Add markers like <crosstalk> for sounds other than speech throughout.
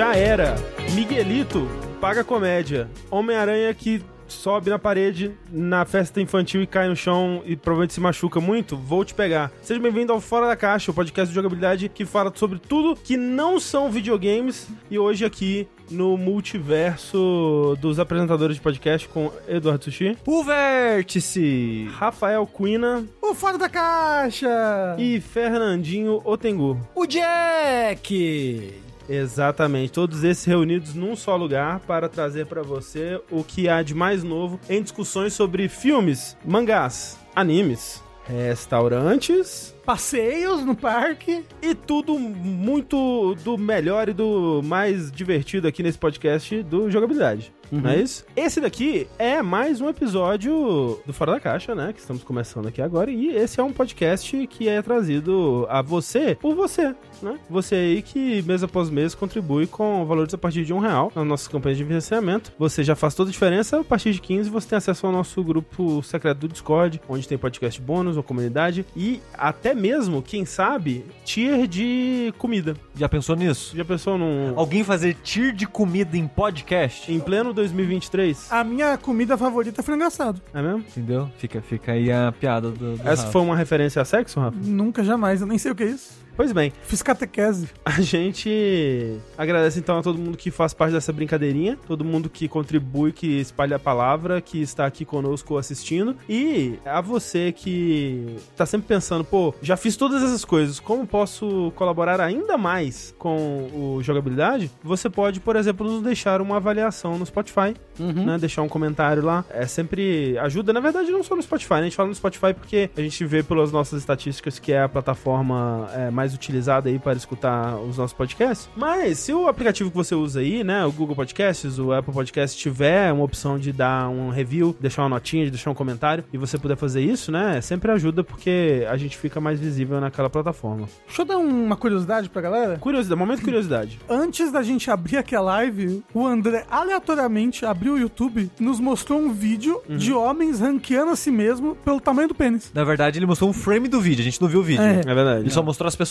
Já era. Miguelito, paga comédia. Homem-Aranha que sobe na parede na festa infantil e cai no chão e provavelmente se machuca muito, vou te pegar. Seja bem-vindo ao Fora da Caixa, o podcast de jogabilidade que fala sobre tudo que não são videogames. E hoje aqui no multiverso dos apresentadores de podcast com Eduardo Sushi, O Vértice! Rafael Quina O Fora da Caixa! e Fernandinho Otengu. O Jack! Exatamente, todos esses reunidos num só lugar para trazer para você o que há de mais novo em discussões sobre filmes, mangás, animes, restaurantes Passeios no parque. e tudo muito do melhor e do mais divertido aqui nesse podcast do Jogabilidade. Não é isso? Esse daqui é mais um episódio do Fora da Caixa, né? Que estamos começando aqui agora. E esse é um podcast que é trazido a você por você, né? Você aí que mês após mês contribui com valores a partir de um real nas nossas campanhas de financiamento. Você já faz toda a diferença. A partir de 15 você tem acesso ao nosso grupo secreto do Discord, onde tem podcast bônus, uma comunidade e até mesmo, quem sabe, tier de comida. Já pensou nisso? Já pensou num... Alguém fazer tier de comida em podcast? Em pleno 2023? A minha comida favorita é frango assado. É mesmo? Entendeu? Fica, fica aí a piada do. do Essa Rafa. foi uma referência a sexo, Rafa? Nunca, jamais. Eu nem sei o que é isso. Pois bem, Fiz catequese. a gente agradece então a todo mundo que faz parte dessa brincadeirinha, todo mundo que contribui, que espalha a palavra, que está aqui conosco assistindo, e a você que tá sempre pensando, pô, já fiz todas essas coisas, como posso colaborar ainda mais com o jogabilidade? Você pode, por exemplo, nos deixar uma avaliação no Spotify, né? Deixar um comentário lá. É sempre ajuda, na verdade, não só no Spotify, né? A gente fala no Spotify porque a gente vê pelas nossas estatísticas que é a plataforma é, mais utilizada aí para escutar os nossos podcasts. Mas se o aplicativo que você usa aí, né, o Google Podcasts, o Apple Podcasts tiver uma opção de dar um review, deixar uma notinha, de deixar um comentário e você puder fazer isso, né, sempre ajuda porque a gente fica mais visível naquela plataforma. Deixa eu dar uma curiosidade pra galera. Curiosidade, momento de curiosidade. Antes da gente abrir aqui a live, o André aleatoriamente abriu o YouTube e nos mostrou um vídeo de homens ranqueando a si mesmo pelo tamanho do pênis. Na verdade, ele mostrou um frame do vídeo, a gente não viu o vídeo. É. É verdade. Ele só mostrou as pessoas.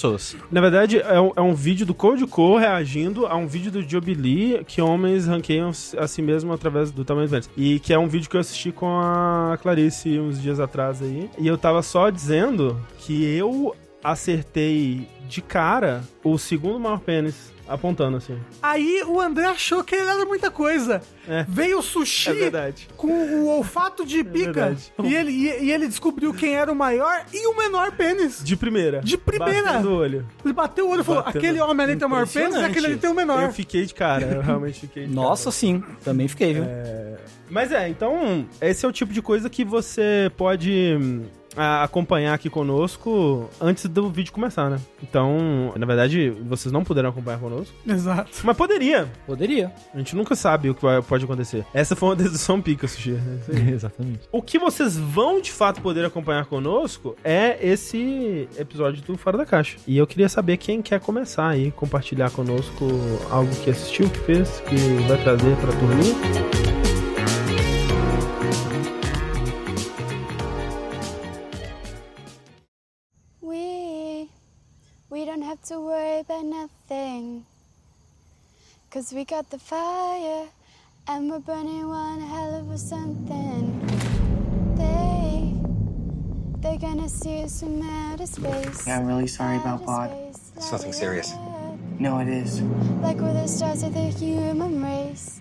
Na verdade, é um, é um vídeo do Code Co reagindo a um vídeo do Jubilee que homens ranqueiam a si mesmo através do tamanho do pênis. E que é um vídeo que eu assisti com a Clarice uns dias atrás aí. E eu tava só dizendo que eu acertei de cara o segundo maior pênis, apontando assim. Aí o André achou que ele era muita coisa. É. Veio o sushi É com o olfato de pica verdade. e, ele, e, e ele descobriu quem era o maior e o menor pênis. De primeira. De primeira. Batendo o olho. Ele bateu o olho e falou: Batendo. aquele homem ali tem o maior pênis e aquele ali tem o menor. Eu fiquei de cara, eu realmente fiquei de Nossa, sim. Também fiquei, viu? Mas é, então, esse é o tipo de coisa que você pode hum, a- acompanhar aqui conosco antes do vídeo começar, né? Então, na verdade, vocês não puderam acompanhar conosco, Exato. mas poderia. Poderia. A gente nunca sabe o que vai- pode acontecer. Essa foi uma <laughs> dedução pica, Sushi. É aí. <laughs> Exatamente. O que vocês vão de fato poder acompanhar conosco é esse episódio do Fora da Caixa. E eu queria saber quem quer começar aí, compartilhar conosco algo que assistiu, que fez, que vai trazer pra turminha. Have to worry about nothing. Cause we got the fire and we're burning one hell of a something. They they're gonna see us from outer space. Yeah, I'm really sorry about outer Bod. It's nothing serious. No, it is. Like we're the stars of the human race.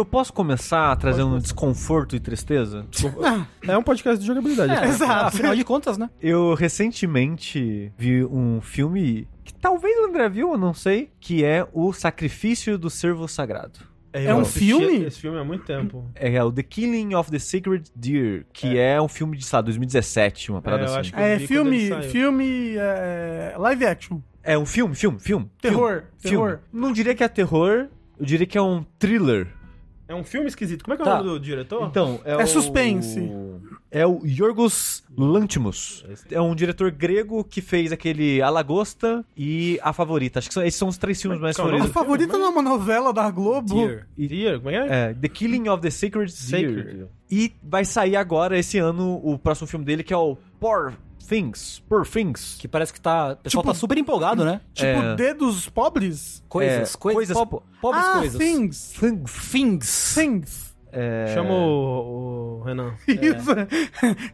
Eu posso começar trazendo desconforto e tristeza? <laughs> É um podcast de jogabilidade. É, Exato. Afinal de contas, né? Eu recentemente vi um filme que talvez o André viu, eu não sei, que é O Sacrifício do Servo Sagrado. É um eu assisti filme? Esse filme há muito tempo. É o The Killing of the Sacred Deer, que é, um filme de, sei lá, 2017, uma parada É, eu assim. acho que eu É vi quando ele filme, saiu. filme é, live action. É um filme, filme, filme. Terror, filme, terror. filme. Não diria que é terror, eu diria que é um thriller. É um filme esquisito. Como é que é Tá. o nome do diretor? Então, é, É o- suspense. É o Yorgos Lantimos. É um diretor grego que fez aquele A Lagosta e A Favorita. Acho que são, esses são os três filmes mais Qual é o A favoritos. favorita não é uma novela da Globo. Dear. Deer, como é que é? É, The Killing of the Sacred Deer. Sacred. E vai sair agora, esse ano, o próximo filme dele, que é o Por Things, Poor Things. Que parece que tá. O pessoal Tipo- tá super empolgado, né? Tipo, É. dedos pobres? Coisas, É, coisas. coisas- po- pobres ah, coisas. things. Things. Things. Things. É, Chama o, o Renan. <laughs> Isso.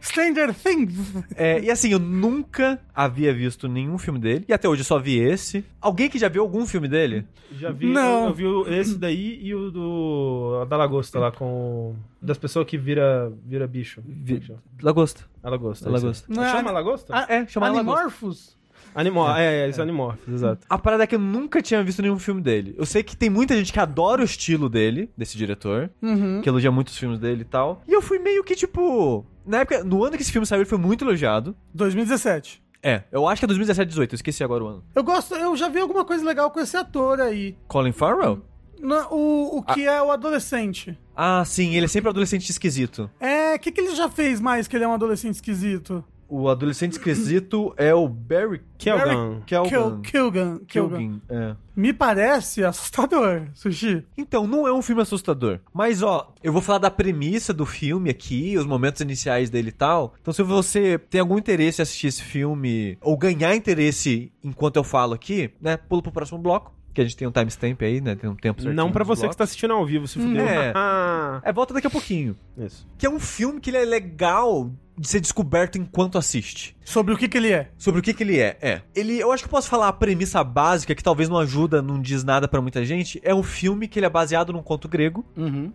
Stranger Things. é, e assim, eu nunca havia visto nenhum filme dele. E até hoje eu só vi esse. Alguém que já viu algum filme dele? Já vi, Não. eu, eu vi esse daí e o do a da lagosta lá com das pessoas que vira vira bicho. Vi-. Lagosta. A lagosta. Lagosta. isso aí. Não é Chama ani- lagosta? A- É, chama Lagosta. Animorphos? Animor, é, é, isso é Animorphs, exato. A parada é que eu nunca tinha visto nenhum filme dele. Eu sei que tem muita gente que adora o estilo dele, desse diretor, Uhum. que elogia muito os filmes dele e tal. E eu fui meio que, tipo. Na época, no ano que esse filme saiu, ele foi muito elogiado. 2017. É, eu acho que é 2017, 18, eu esqueci agora o ano. Eu gosto, eu já vi alguma coisa legal com esse ator aí. Colin Farrell? Na- o, o que é o adolescente. Ah, sim, ele é sempre adolescente esquisito. É, o que, que ele já fez mais que ele é um adolescente esquisito? O adolescente esquisito é o Barry Kelgan. Kelgan. Kelgan, é. Me parece assustador, Sushi. Então, não é um filme assustador. Mas, ó, eu vou falar da premissa do filme aqui, os momentos iniciais dele e tal. Então, se você tem algum interesse em assistir esse filme, ou ganhar interesse enquanto eu falo aqui, né, pula pro próximo bloco. Que a gente tem um timestamp aí, né? Tem um tempo certinho. Não pra nos você que blocos. tá assistindo ao vivo, se fudeu. É. <laughs> Ah, É, volta daqui a pouquinho. Isso. Que é um filme que ele é legal de ser descoberto enquanto assiste. Sobre o que que ele é. Sobre o que que ele é? É. Ele, eu acho que eu posso falar a premissa básica, que talvez não ajuda, não diz nada pra muita gente. É um filme que ele é baseado num conto grego, Uhum.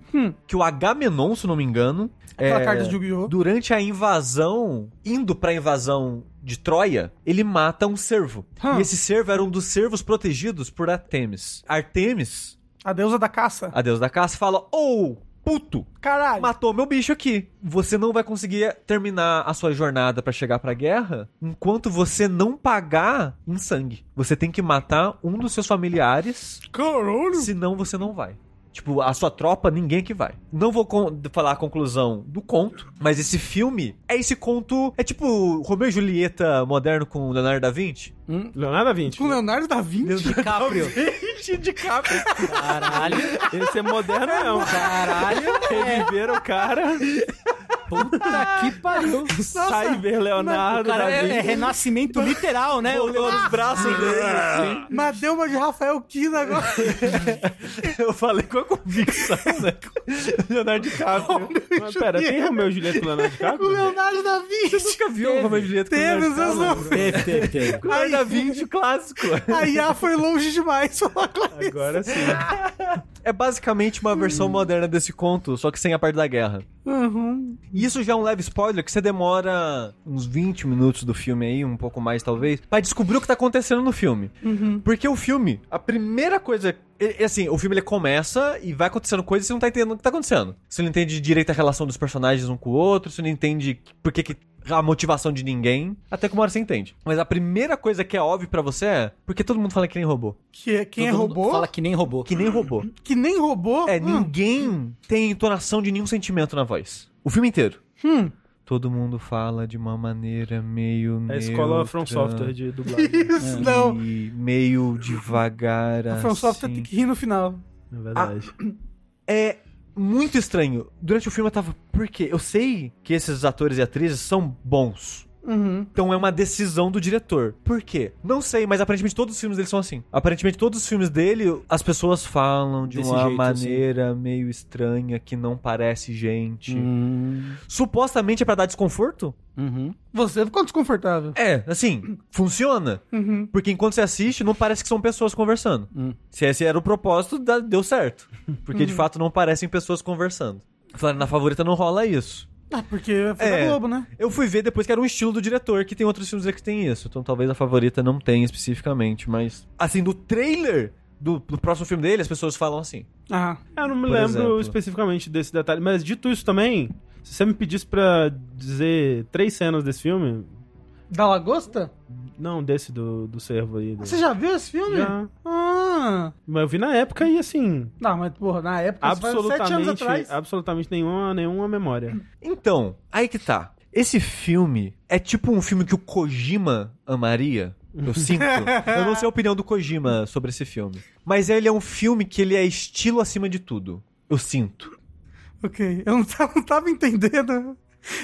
que o Agamenon, se não me engano, Aquela é, carta de Yu-Gi-Oh! durante a invasão, indo pra invasão de Troia, ele mata um servo. Hum. E esse servo era um dos servos protegidos por Artemis. Artemis, A deusa da caça. a deusa da caça, fala: Ô, puto, Caralho. matou meu bicho aqui. Você não vai conseguir terminar a sua jornada pra chegar pra guerra enquanto você não pagar em sangue. Você tem que matar um dos seus familiares, Caralho. senão você não vai. Tipo, a sua tropa, ninguém que vai. Não vou con- falar a conclusão do conto, mas esse filme é esse conto. É tipo Romeu e Julieta moderno com Leonardo da Vinci. Leonardo da Vinci. Com Leonardo da Vinci? DiCaprio. de capa. Caralho. Esse é moderno mesmo. Caralho. Reviveram o cara, Puta que pariu. <laughs> sai ver O Leonardo cara é, é renascimento literal, né? O Botou os braços dele assim. Mas deu uma de Rafael Kina agora. <laughs> Eu falei com a convicção, né? <laughs> Leonardo DiCaprio. Mas pera, tem Romeu e Julieta com Leonardo DiCaprio? Leonardo da Vinci. Nunca viu o Romeu e Julieta com Teve, Leonardo DiCaprio? não... Teve, teve, teve. Leonardo da Vinci clássico. A IA foi longe demais falar com isso. Agora sim. É basicamente uma versão moderna desse conto, só que sem a parte da guerra. Uhum. E isso já é um leve spoiler, que você demora uns 20 minutos do filme aí, um pouco mais talvez, pra descobrir o que tá acontecendo no filme. Porque o filme, a primeira coisa. É, é assim, o filme ele começa e vai acontecendo coisas e você não tá entendendo o que tá acontecendo. Você não entende direito a relação dos personagens um com o outro, você não entende por que, que a motivação de ninguém. Até que uma hora você entende. Mas a primeira coisa que é óbvio pra você é porque todo mundo fala que nem robô. Que é, quem é Todo mundo robô? Fala que nem robô. Que nem robô. Que nem robô? É, Hum. ninguém tem entonação de nenhum sentimento na voz. O filme inteiro. Hum. Todo mundo fala de uma maneira meio. É a escola neutra From Software de dublagem. <laughs> Isso, não. E meio devagar. A From Software assim. tem que rir no final. Na verdade. É muito estranho. Durante o filme eu tava. Por quê? Eu sei que esses atores e atrizes são bons. Uhum. Então é uma decisão do diretor. Por quê? Não sei, mas aparentemente todos os filmes dele são assim. Aparentemente todos os filmes dele, as pessoas falam de Desse uma jeito, maneira meio estranha que não parece gente. Hum. Supostamente é pra dar desconforto? Uhum. Você ficou desconfortável. É, assim, funciona. Uhum. Porque enquanto você assiste, não parece que são pessoas conversando. Hum. Se esse era o propósito, deu certo. Porque de fato não parecem pessoas conversando. Falando, na favorita não rola isso. Ah, porque foi É. da Globo, né? Eu fui ver depois que era um estilo do diretor, que tem outros filmes aí que tem isso. Então talvez a favorita não tenha especificamente, mas. Assim, do trailer do, do próximo filme dele, as pessoas falam assim. Ah. Eu não me lembro exemplo. especificamente desse detalhe, mas dito isso também, se você me pedisse pra dizer três cenas desse filme, Da Lagosta? não desse do, do servo aí. do- Você já viu esse filme? Já. Ah. Mas eu vi na época e assim, Não, mas porra, na época, isso faz uns sete anos absolutamente, atrás. absolutamente nenhuma, nenhuma memória. Então, aí que tá. Esse filme é tipo um filme que o Kojima amaria. Eu sinto. <laughs> Eu não sei a opinião do Kojima sobre esse filme. Mas ele é um filme que ele é estilo acima de tudo. Eu sinto. Ok, eu não tava, não tava entendendo.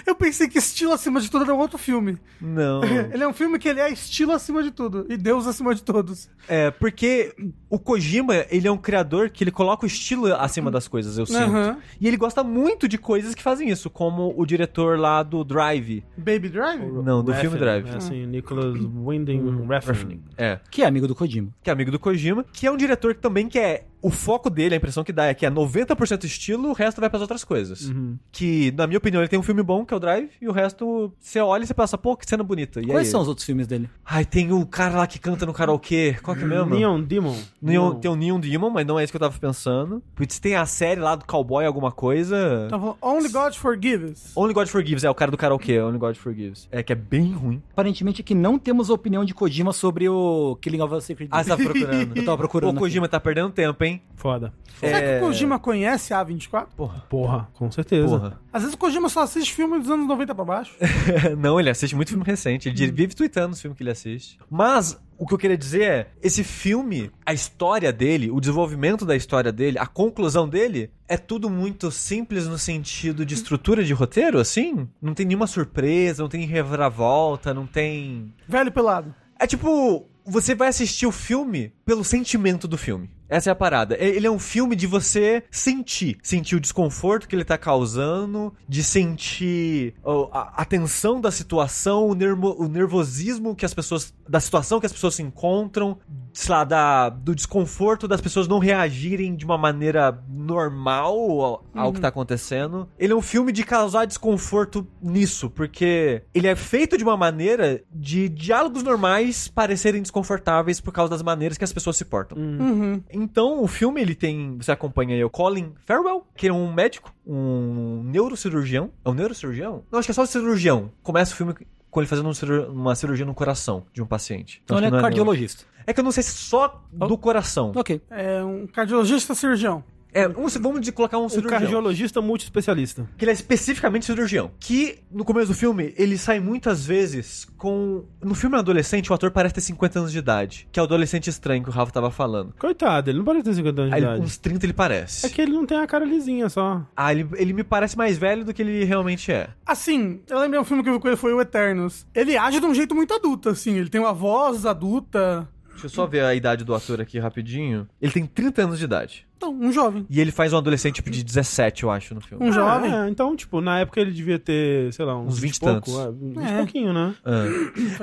Eu pensei que estilo acima de tudo era um outro filme. Não. <laughs> Ele é um filme que ele é estilo acima de tudo. E Deus acima de todos. É, porque o Kojima, ele é um criador que ele coloca o estilo acima das coisas, eu sinto. Aham. E ele gosta muito de coisas que fazem isso, como o diretor lá do Drive. Baby Drive? Não, do Refn, filme Drive. É assim, Nicholas Winding Refn. É, Que é amigo do Kojima. que é amigo do Kojima, que é um diretor que também que é o foco dele, a impressão que dá é que é 90% estilo, o resto vai pras outras coisas. Que, na minha opinião, ele tem um filme bom, que é o Drive, e o resto, você olha e você pensa, pô, que cena bonita. E Quais aí? são os outros filmes dele? Ai, tem o cara lá que canta no karaokê. Qual que é mesmo? Neon Demon. Neon, tem o Neon Demon, mas não é isso que eu tava pensando. Putz, tem a série lá do cowboy, alguma coisa. Falando, Only God Forgives. Only God Forgives, é o cara do karaokê, Only God Forgives. É, que é bem ruim. Aparentemente aqui não temos opinião de Kojima sobre o Killing of a Sacred Ah, você tá procurando. <laughs> Eu tava procurando. O Kojima tá perdendo tempo, hein? Foda. Será que o Kojima conhece a A24? Porra. Porra, com certeza. Porra. Às vezes o Kojima só assiste filme dos anos 90 pra baixo. <laughs> não, ele assiste muito filme recente. Ele vive tweetando os filmes que ele assiste. Mas, o que eu queria dizer é, esse filme, a história dele, o desenvolvimento da história dele, a conclusão dele, é tudo muito simples no sentido de estrutura de roteiro, assim? Não tem nenhuma surpresa, não tem reviravolta, não tem... Velho pelado. É tipo, você vai assistir o filme pelo sentimento do filme. Essa é a parada. E- Ele é um filme de você sentir. Sentir o desconforto que ele tá causando, de sentir a, a tensão da situação, o, nermo- o nervosismo que as pessoas. da situação que as pessoas se encontram, sei lá, da, do desconforto das pessoas não reagirem de uma maneira normal ao, ao que tá acontecendo. Ele é um filme de causar desconforto nisso, porque ele é feito de uma maneira de diálogos normais parecerem desconfortáveis por causa das maneiras que as pessoas se portam. Uhum. Então, o filme ele tem, você acompanha aí o Colin Farrell, que é um médico, um neurocirurgião. É um neurocirurgião? Não, acho que é só cirurgião. Começa o filme com ele fazendo um uma cirurgia no coração de um paciente. Então acho ele é não cardiologista. neuro. É que eu não sei se só do coração. Ok. É um cardiologista cirurgião. É, um, vamos de colocar um Um cirurgião. cardiologista multi-especialista. Que ele é especificamente cirurgião. Que, no começo do filme, ele sai muitas vezes com... No filme adolescente, o ator parece ter 50 anos de idade. Que é o adolescente estranho que o Rafa tava falando. Coitado, ele não parece ter 50 anos de Aí, idade. uns 30 ele parece. É que ele não tem a cara lisinha só. Ah, ele, ele me parece mais velho do que ele realmente é. Assim, eu lembrei um filme que eu vi com ele foi o Eternos. Ele age de um jeito muito adulto, assim. Ele tem uma voz adulta. Deixa eu só ver a idade do ator aqui rapidinho. Ele tem 30 anos de idade. Então, um jovem. E ele faz um adolescente tipo de 17, eu acho, no filme. Um jovem. É, então, tipo, na época ele devia ter, sei lá, uns, Uns 20 20 e pouco. tantos. É, 20 É. pouquinho, né? Ah.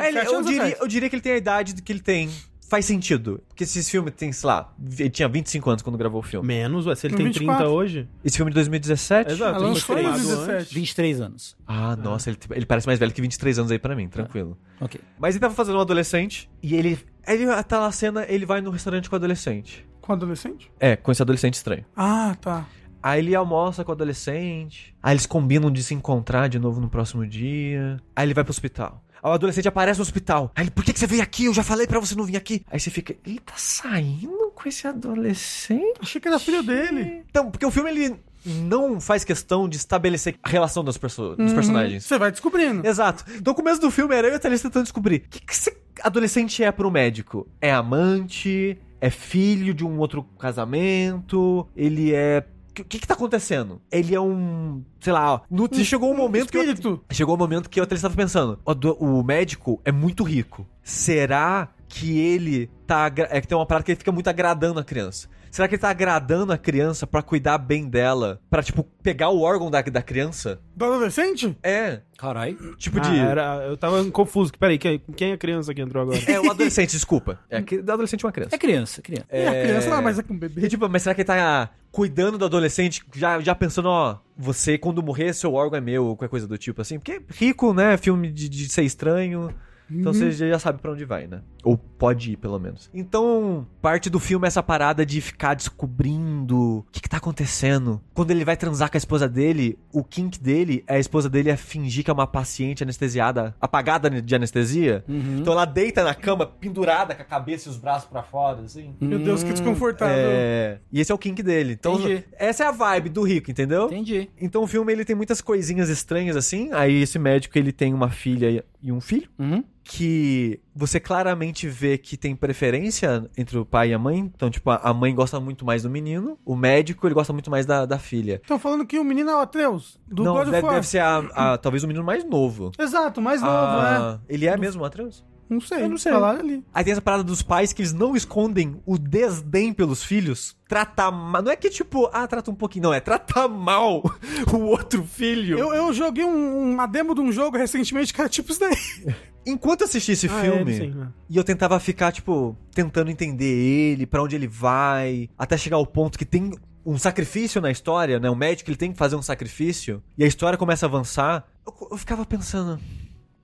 É, ele- eu, diria, eu diria que ele tem a idade que ele tem. Faz sentido. Porque se esse filme tem, sei lá, ele tinha 25 anos quando gravou o filme. Menos, ué, se ele tem 24. 30 hoje. Esse filme é de 2017? Exato. Ela ele foi em filmado 17. antes. 23 anos. Ah, nossa, ele, ele parece mais velho que 23 anos aí pra mim, tranquilo. Ok. Mas ele tava fazendo um adolescente e ele. Ele tá na cena, ele vai no restaurante com o adolescente. Com adolescente? É, com esse adolescente estranho. Ah, tá. Aí ele almoça com o adolescente. Aí eles combinam de se encontrar de novo no próximo dia. Aí ele vai pro hospital. Aí o adolescente aparece no hospital. Aí ele, por que, que você veio aqui? Eu já falei pra você não vir aqui. Aí você fica, ele tá saindo com esse adolescente? Achei que era filho dele. Então, porque o filme ele não faz questão de estabelecer a relação das pessoas, dos personagens. Você vai descobrindo. Exato. Então, o começo do filme era eu e a Thalys tentando descobrir. O que, que esse adolescente é pro médico? É amante? É filho de um outro casamento? Ele é. O que, que tá acontecendo? Ele é um. Sei lá, no, chegou um momento que. eu- Espírito. Chegou o momento que eu até estava pensando: o, do- o médico é muito rico. Será que ele tá. É que tem uma parada que ele fica muito agradando a criança. Será que ele tá agradando a criança pra cuidar bem dela? Pra, tipo, pegar o órgão da, da criança? Do adolescente? É. Carai. Tipo Ah, de. era, eu tava confuso. Peraí, quem, quem é a criança que entrou agora? É o adolescente, desculpa. É o adolescente é uma criança. É criança, criança. É, a criança lá, mas é com bebê. E, tipo, mas será que ele tá cuidando do adolescente, já, já pensando, ó, você quando morrer, seu órgão é meu, ou qualquer coisa do tipo assim? Porque rico, né? Filme de, de ser estranho. Então você já sabe pra onde vai, né? Ou pode ir, pelo menos. Então, parte do filme é essa parada de ficar descobrindo o que, que tá acontecendo. Quando ele vai transar com a esposa dele, o kink dele, é a esposa dele é fingir que é uma paciente anestesiada, apagada de anestesia. Então ela deita na cama, pendurada, com a cabeça e os braços pra fora, assim. Meu Deus, que desconfortável. É, e esse é o kink dele. Então, Entendi. essa é a vibe do rico, entendeu? Entendi. Então o filme ele tem muitas coisinhas estranhas assim. Aí esse médico ele tem uma filha e um filho. Uhum. que você claramente vê que tem preferência entre o pai e a mãe. Então, tipo, a mãe gosta muito mais do menino, o médico ele gosta muito mais da, da filha. Estão falando que o menino é o Atreus, do Não, God of deve, War. deve ser a, a- talvez o menino mais novo. Exato, mais novo, Ah, Ele é mesmo o Atreus? É. Não sei, Eu não sei. falaram ali. Aí tem essa parada dos pais que eles não escondem o desdém pelos filhos. Tratar mal. Não é que tipo, ah, trata um pouquinho. Não, é tratar mal <laughs> o outro filho. Eu, eu joguei um- uma demo de um jogo recentemente que era tipo isso daí. <laughs> Enquanto eu assisti esse Ah, filme, é, sim, né? e eu tentava ficar, tipo, tentando entender ele, pra onde ele vai, até chegar ao ponto que tem um sacrifício na história, né? O médico ele tem que fazer um sacrifício, e a história começa a avançar. Eu, eu ficava pensando.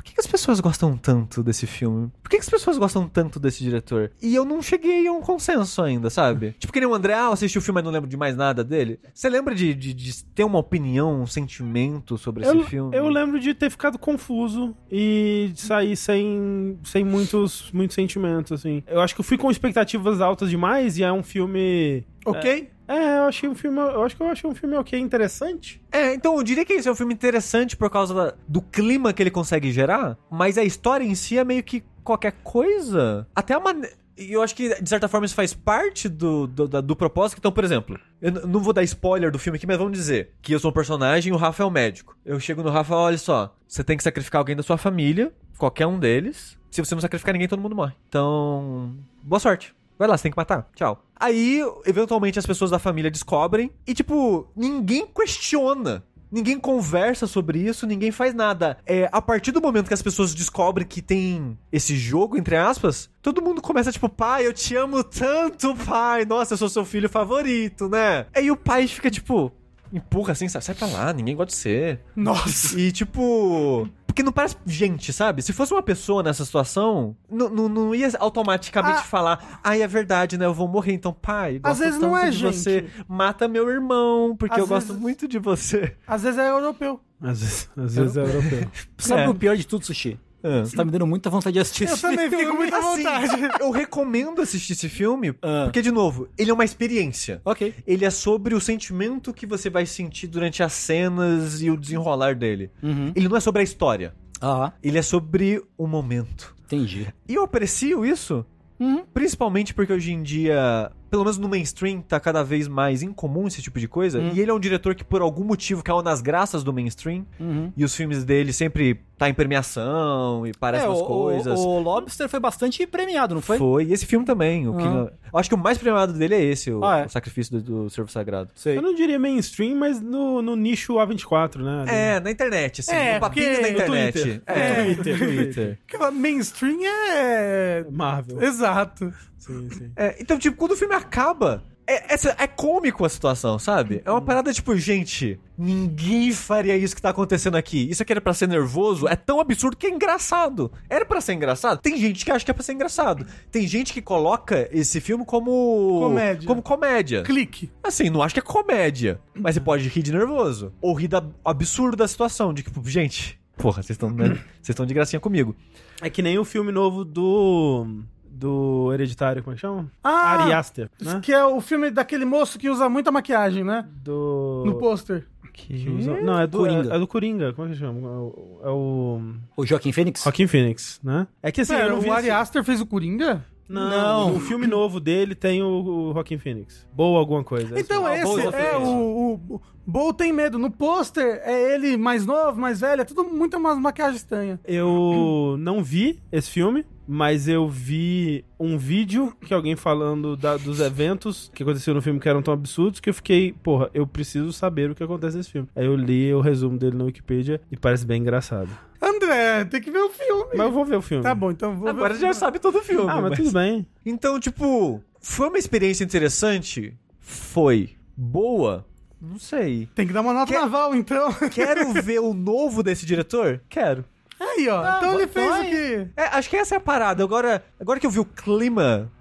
Por que, que as pessoas gostam tanto desse filme? Por que, que as pessoas gostam tanto desse diretor? E eu não cheguei a um consenso ainda, sabe? <laughs> Tipo que nem o André, ah, assisti o filme, mas não lembro de mais nada dele. Você lembra de, de- de ter uma opinião, um sentimento sobre esse Eu, filme? eu lembro de ter ficado confuso e de sair sem, sem muitos, muitos sentimentos, assim. Eu acho que eu fui com expectativas altas demais e é um filme. Ok? É, eu achei um filme. Eu acho que eu achei um filme ok, interessante. É, então eu diria que esse é um filme interessante por causa da- do clima que ele consegue gerar, mas a história em si é meio que qualquer coisa. Até a maneira. E eu acho que, de certa forma, isso faz parte do, do, da- do propósito. Então, por exemplo, eu não vou dar spoiler do filme aqui, mas vamos dizer que eu sou um personagem e o Rafa é o médico. Eu chego no Rafa, olha só, você tem que sacrificar alguém da sua família, qualquer um deles. Se você não sacrificar ninguém, todo mundo morre. Então, boa sorte. Vai lá, você tem que matar. Tchau. Aí, eventualmente, as pessoas da família descobrem e, tipo, ninguém questiona. Ninguém conversa sobre isso, ninguém faz nada. É, a partir do momento que as pessoas descobrem que tem esse jogo, entre aspas, todo mundo começa, tipo, pai, eu te amo tanto, pai. Nossa, eu sou seu filho favorito, né? Aí o pai fica, tipo, empurra assim, sai sai pra lá, ninguém gosta de ser. Nossa. E tipo. Porque não parece gente, sabe? Se fosse uma pessoa nessa situação, não, não, não ia automaticamente Ah. falar, ai, é verdade, né? Eu vou morrer, então, pai. Às gosto vezes não é de gente. Você mata meu irmão, porque Às eu gosto vezes- muito de você. Às vezes é europeu. Às vezes, às vezes é europeu. <laughs> Sabe É. o pior de tudo, Sushi? Ah. Você tá me dando muita vontade de assistir Eu esse também fiquei com muita <laughs> Assim, vontade. <laughs> eu recomendo assistir esse filme, Ah. porque, de novo, ele é uma experiência. Ok. Ele é sobre o sentimento que você vai sentir durante as cenas e o desenrolar dele. Uhum. Ele não é sobre a história. Ah, Ele é sobre o momento. entendi. E eu aprecio isso, Uhum. principalmente porque hoje em dia, pelo menos no mainstream, tá cada vez mais incomum esse tipo de coisa. Hum. E ele é um diretor que, por algum motivo, caiu nas graças do mainstream. Uhum. E os filmes dele sempre tá em premiação e parece É, umas o, coisas. o, o Lobster foi bastante premiado, não foi? Foi. E esse filme também. O que, Ah. eu acho que o mais premiado dele é esse, o, Ah, é? o Sacrifício do, do Servo Sagrado. Sei. Eu não diria mainstream, mas no, no nicho A24, né? É, na internet, assim. É, no papinho porque- da no internet. Twitter. É, É. Twitter. Twitter. Porque mainstream é. Marvel. Exato. Sim, sim. É, então, tipo, quando o filme acaba, é, essa- é cômico a situação, sabe? É uma parada tipo, gente, ninguém faria isso que tá acontecendo aqui. Isso aqui era pra ser nervoso, é tão absurdo que é engraçado. Era pra ser engraçado? Tem gente que acha que é pra ser engraçado. Tem gente que coloca esse filme como. Comédia. Como comédia. Clique. Assim, não acho que é comédia. Mas você pode rir de nervoso. Ou rir da absurdo da situação. De tipo, gente, porra, vocês estão né? Vocês estão de gracinha comigo. É que nem o filme novo do. Do Hereditário, como é que chama? Ah! Ari Aster, né? Que é o filme daquele moço que usa muita maquiagem, né? Do. No pôster. que usa- Não, é do Coringa. É, é do Coringa. Como é que chama? É o, é o O Joaquim Fênix? Joaquin Phoenix, né? É que assim, Pera, eu não vi o Ari esse- Aster fez o Coringa? Não, Não. o filme novo dele tem o, o Joaquin Phoenix. Boa alguma coisa. Então, Ah, esse Boa é o, o, o Bo tem medo. No pôster é ele mais novo, mais velho, é tudo muito uma maquiagem estranha. Eu não vi esse filme, mas eu vi um vídeo que alguém falando da- dos eventos que aconteceram no filme que eram tão absurdos que eu fiquei, porra, eu preciso saber o que acontece nesse filme. Aí eu li o resumo dele na Wikipedia e parece bem engraçado. André, tem que ver o filme. Mas eu vou ver o filme. Tá bom, então vou Agora ver. já sabe todo o filme. Ah, mas tudo bem. Então, tipo, foi uma experiência interessante? Foi. Boa? Não sei. Tem que dar uma nota Quer- naval, então. Quero <laughs> ver o novo desse diretor? Quero. Aí, ó. Ah, então ele fez o que... É, acho que essa é a parada. Agora, agora que eu vi o clima,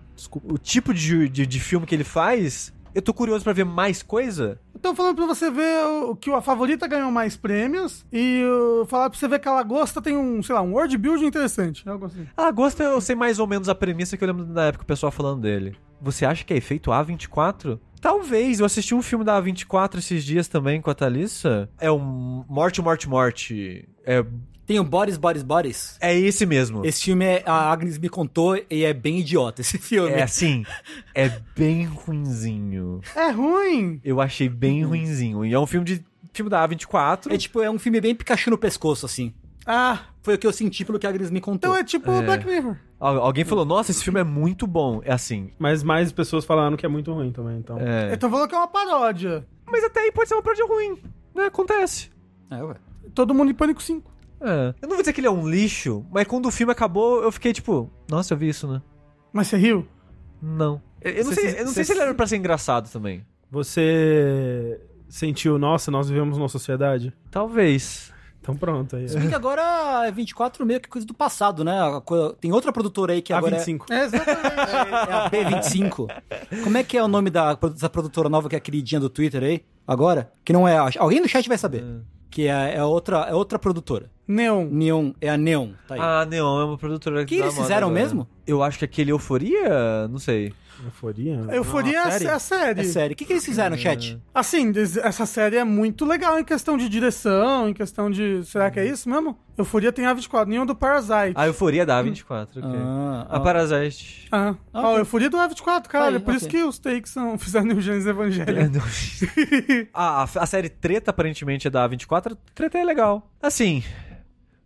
o tipo de, de, de filme que ele faz, eu tô curioso pra ver mais coisa. Então falando pra você ver o, que a favorita ganhou mais prêmios e uh, falar pra você ver que a Lagosta tem um, sei lá, um world building interessante. Algo assim. Ah, gosto eu sei mais ou menos a premissa que eu lembro na época o pessoal falando dele. você acha que é efeito A24? Talvez. Eu assisti um filme da A24 esses dias também com a Thalissa. É um Morte, Morte, Morte. É, Tem o Boris, Boris, Boris. é esse mesmo. Esse filme, é, a Agnes me contou e é bem idiota esse filme. É assim, é <laughs> bem ruinzinho. É ruim. Eu achei bem ruinzinho. E é um filme de filme da A24. É tipo, é um filme bem Pikachu no pescoço, assim. Ah, Foi o que eu senti pelo que a Agnes me contou. então é tipo É. Black Mirror. Al- Alguém falou, nossa, esse filme é muito bom. É assim. Mas mais pessoas falaram que é muito ruim também, então. É. Eu tô falando que é uma paródia. Mas até aí pode ser uma paródia ruim. Né? Acontece. É, ué. Todo mundo em Pânico 5. É. Eu não vou dizer que ele é um lixo, mas quando o filme acabou, eu fiquei tipo, nossa, eu vi isso, né? Mas você riu? Não. Eu, eu não, Você sei, se- eu não você sei se ele era pra ser engraçado também. Você sentiu, nossa, nós vivemos numa sociedade? Talvez. Então pronto aí. Se bem que agora é 24 meio que coisa do passado, né? A Tem outra produtora aí que agora é, A25. É, exatamente. é a B25. Como é que é o nome da, dessa produtora nova que é a queridinha do Twitter aí? Agora? Que não é. a- Alguém no chat vai saber. Que é, é outra, é outra produtora. Neon. Neon, é a Neon. Tá aí. Ah, Neon é uma produtora O que eles fizeram agora. mesmo? Eu acho que aquele Euforia, não sei. Euforia? Euforia Não, a é série? a série. É sério. O que, que eles fizeram, chat? Assim, essa série é muito legal em questão de direção, em questão de. Será que é isso mesmo? Euforia tem A24, nenhum do Parasite. A Euforia da A24, ok. Ah, a ah. Parasite. Ah, Ah, ó, ok. Euforia do A24, cara. Aí, é por isso ok. que os takes são, <laughs> fizeram o Gênesis É, Evangelho. <laughs> não. <laughs> a, a série Treta, aparentemente, é da A24. Treta é legal. Assim,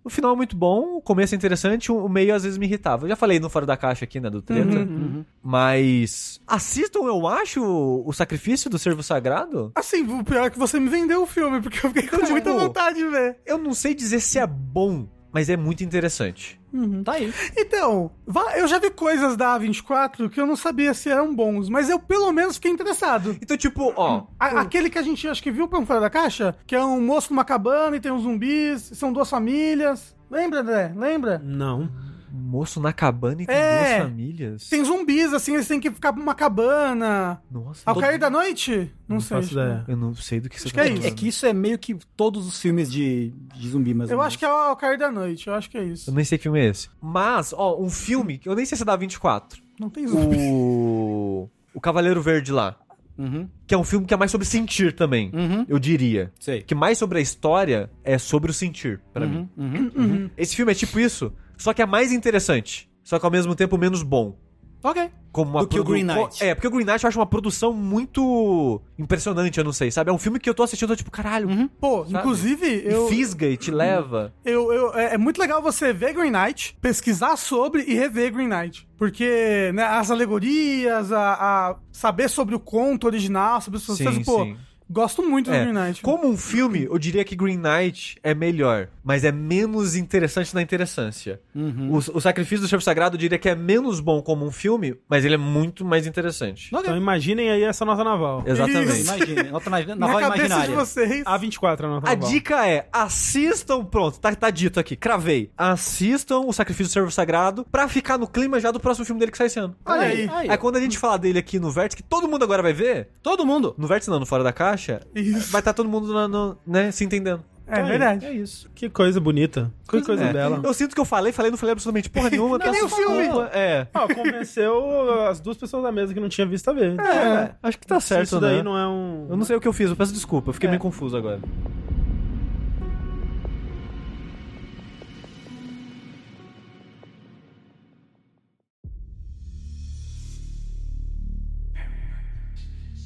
o final é muito bom, o começo é interessante, o meio às vezes me irritava. Eu já falei no Fora da Caixa aqui, né, do Treta. Uhum. Mas assistam, eu acho, o Sacrifício do Servo Sagrado. Assim, o pior é que você me vendeu o filme, porque eu fiquei com Tipo, muita vontade de ver. Eu não sei dizer se é bom, mas é muito interessante. Tá aí. Então, eu já vi coisas da A24 que eu não sabia se eram bons, mas eu pelo menos fiquei interessado. Então, tipo, ó, A- aquele que a gente acho que viu pra um fora da caixa, que é um moço numa cabana e tem uns zumbis, são duas famílias. Lembra, André? Lembra? Não. Moço na cabana e tem É. duas famílias. Tem zumbis, assim, eles têm que ficar numa cabana. Nossa, Ao todo- cair da noite? Não, sei. faço ideia. eu não sei do que você Acho tá que é isso. É que isso é meio que todos os filmes de, de zumbi, mas Eu acho que é ao cair da noite, eu acho que é isso. Eu nem sei que filme é esse. Mas, ó, um filme que eu nem sei se é da 24. Não tem zumbi. O. O Cavaleiro Verde lá. Uhum, Que é um filme que é mais sobre sentir também. uhum, Eu diria. sei. Que mais sobre a história é sobre o sentir, pra mim. Uhum, uhum. Esse filme é tipo isso, só que é mais interessante. Só que ao mesmo tempo menos bom. Ok. Como uma Do que o Green Knight. É, porque o Green Knight eu acho uma produção muito impressionante, eu não sei, sabe? É um filme que eu tô assistindo, eu tô tipo, caralho, Uhum. Pô, Sabe? inclusive, e eu, fisga e te leva. eu, eu- é é muito legal você ver Green Knight, pesquisar sobre e rever Green Knight. Porque né, as alegorias, a, a saber sobre o conto original, sobre os Sim, processos, pô, sim. Gosto muito do É, Green Knight. Como um filme, eu diria que Green Knight é melhor, mas é menos interessante na interessância. Uhum. O, o Sacrifício do Chefe Sagrado eu diria que é menos bom como um filme, mas ele é muito mais interessante. Então imaginem aí essa nota naval. Exatamente. Nota na, <laughs> Na naval cabeça imaginária. de vocês. A24 a nota A naval. dica é, assistam, pronto, tá, tá dito aqui, cravei. Assistam o Sacrifício do Servo Sagrado pra ficar no clima já do próximo filme dele que sai esse ano. Olha aí. Aí, Aí quando a gente falar dele aqui no Vértice, que todo mundo agora vai ver, Todo mundo. no Vértice não, no Fora da Caixa, Isso. vai estar todo mundo na- no- né, se entendendo. É verdade. É isso. Que coisa bonita. Que coisa É. bela. Eu sinto que eu falei, falei, não falei absolutamente porra <laughs> nenhuma. Não é nem peço o filme. desculpa. É. Ó, convenceu as duas pessoas da mesa que não tinham visto a ver. É, acho que tá certo, Isso daí né? não é um. Eu não sei o que eu fiz, eu peço desculpa, eu fiquei É. meio confuso agora.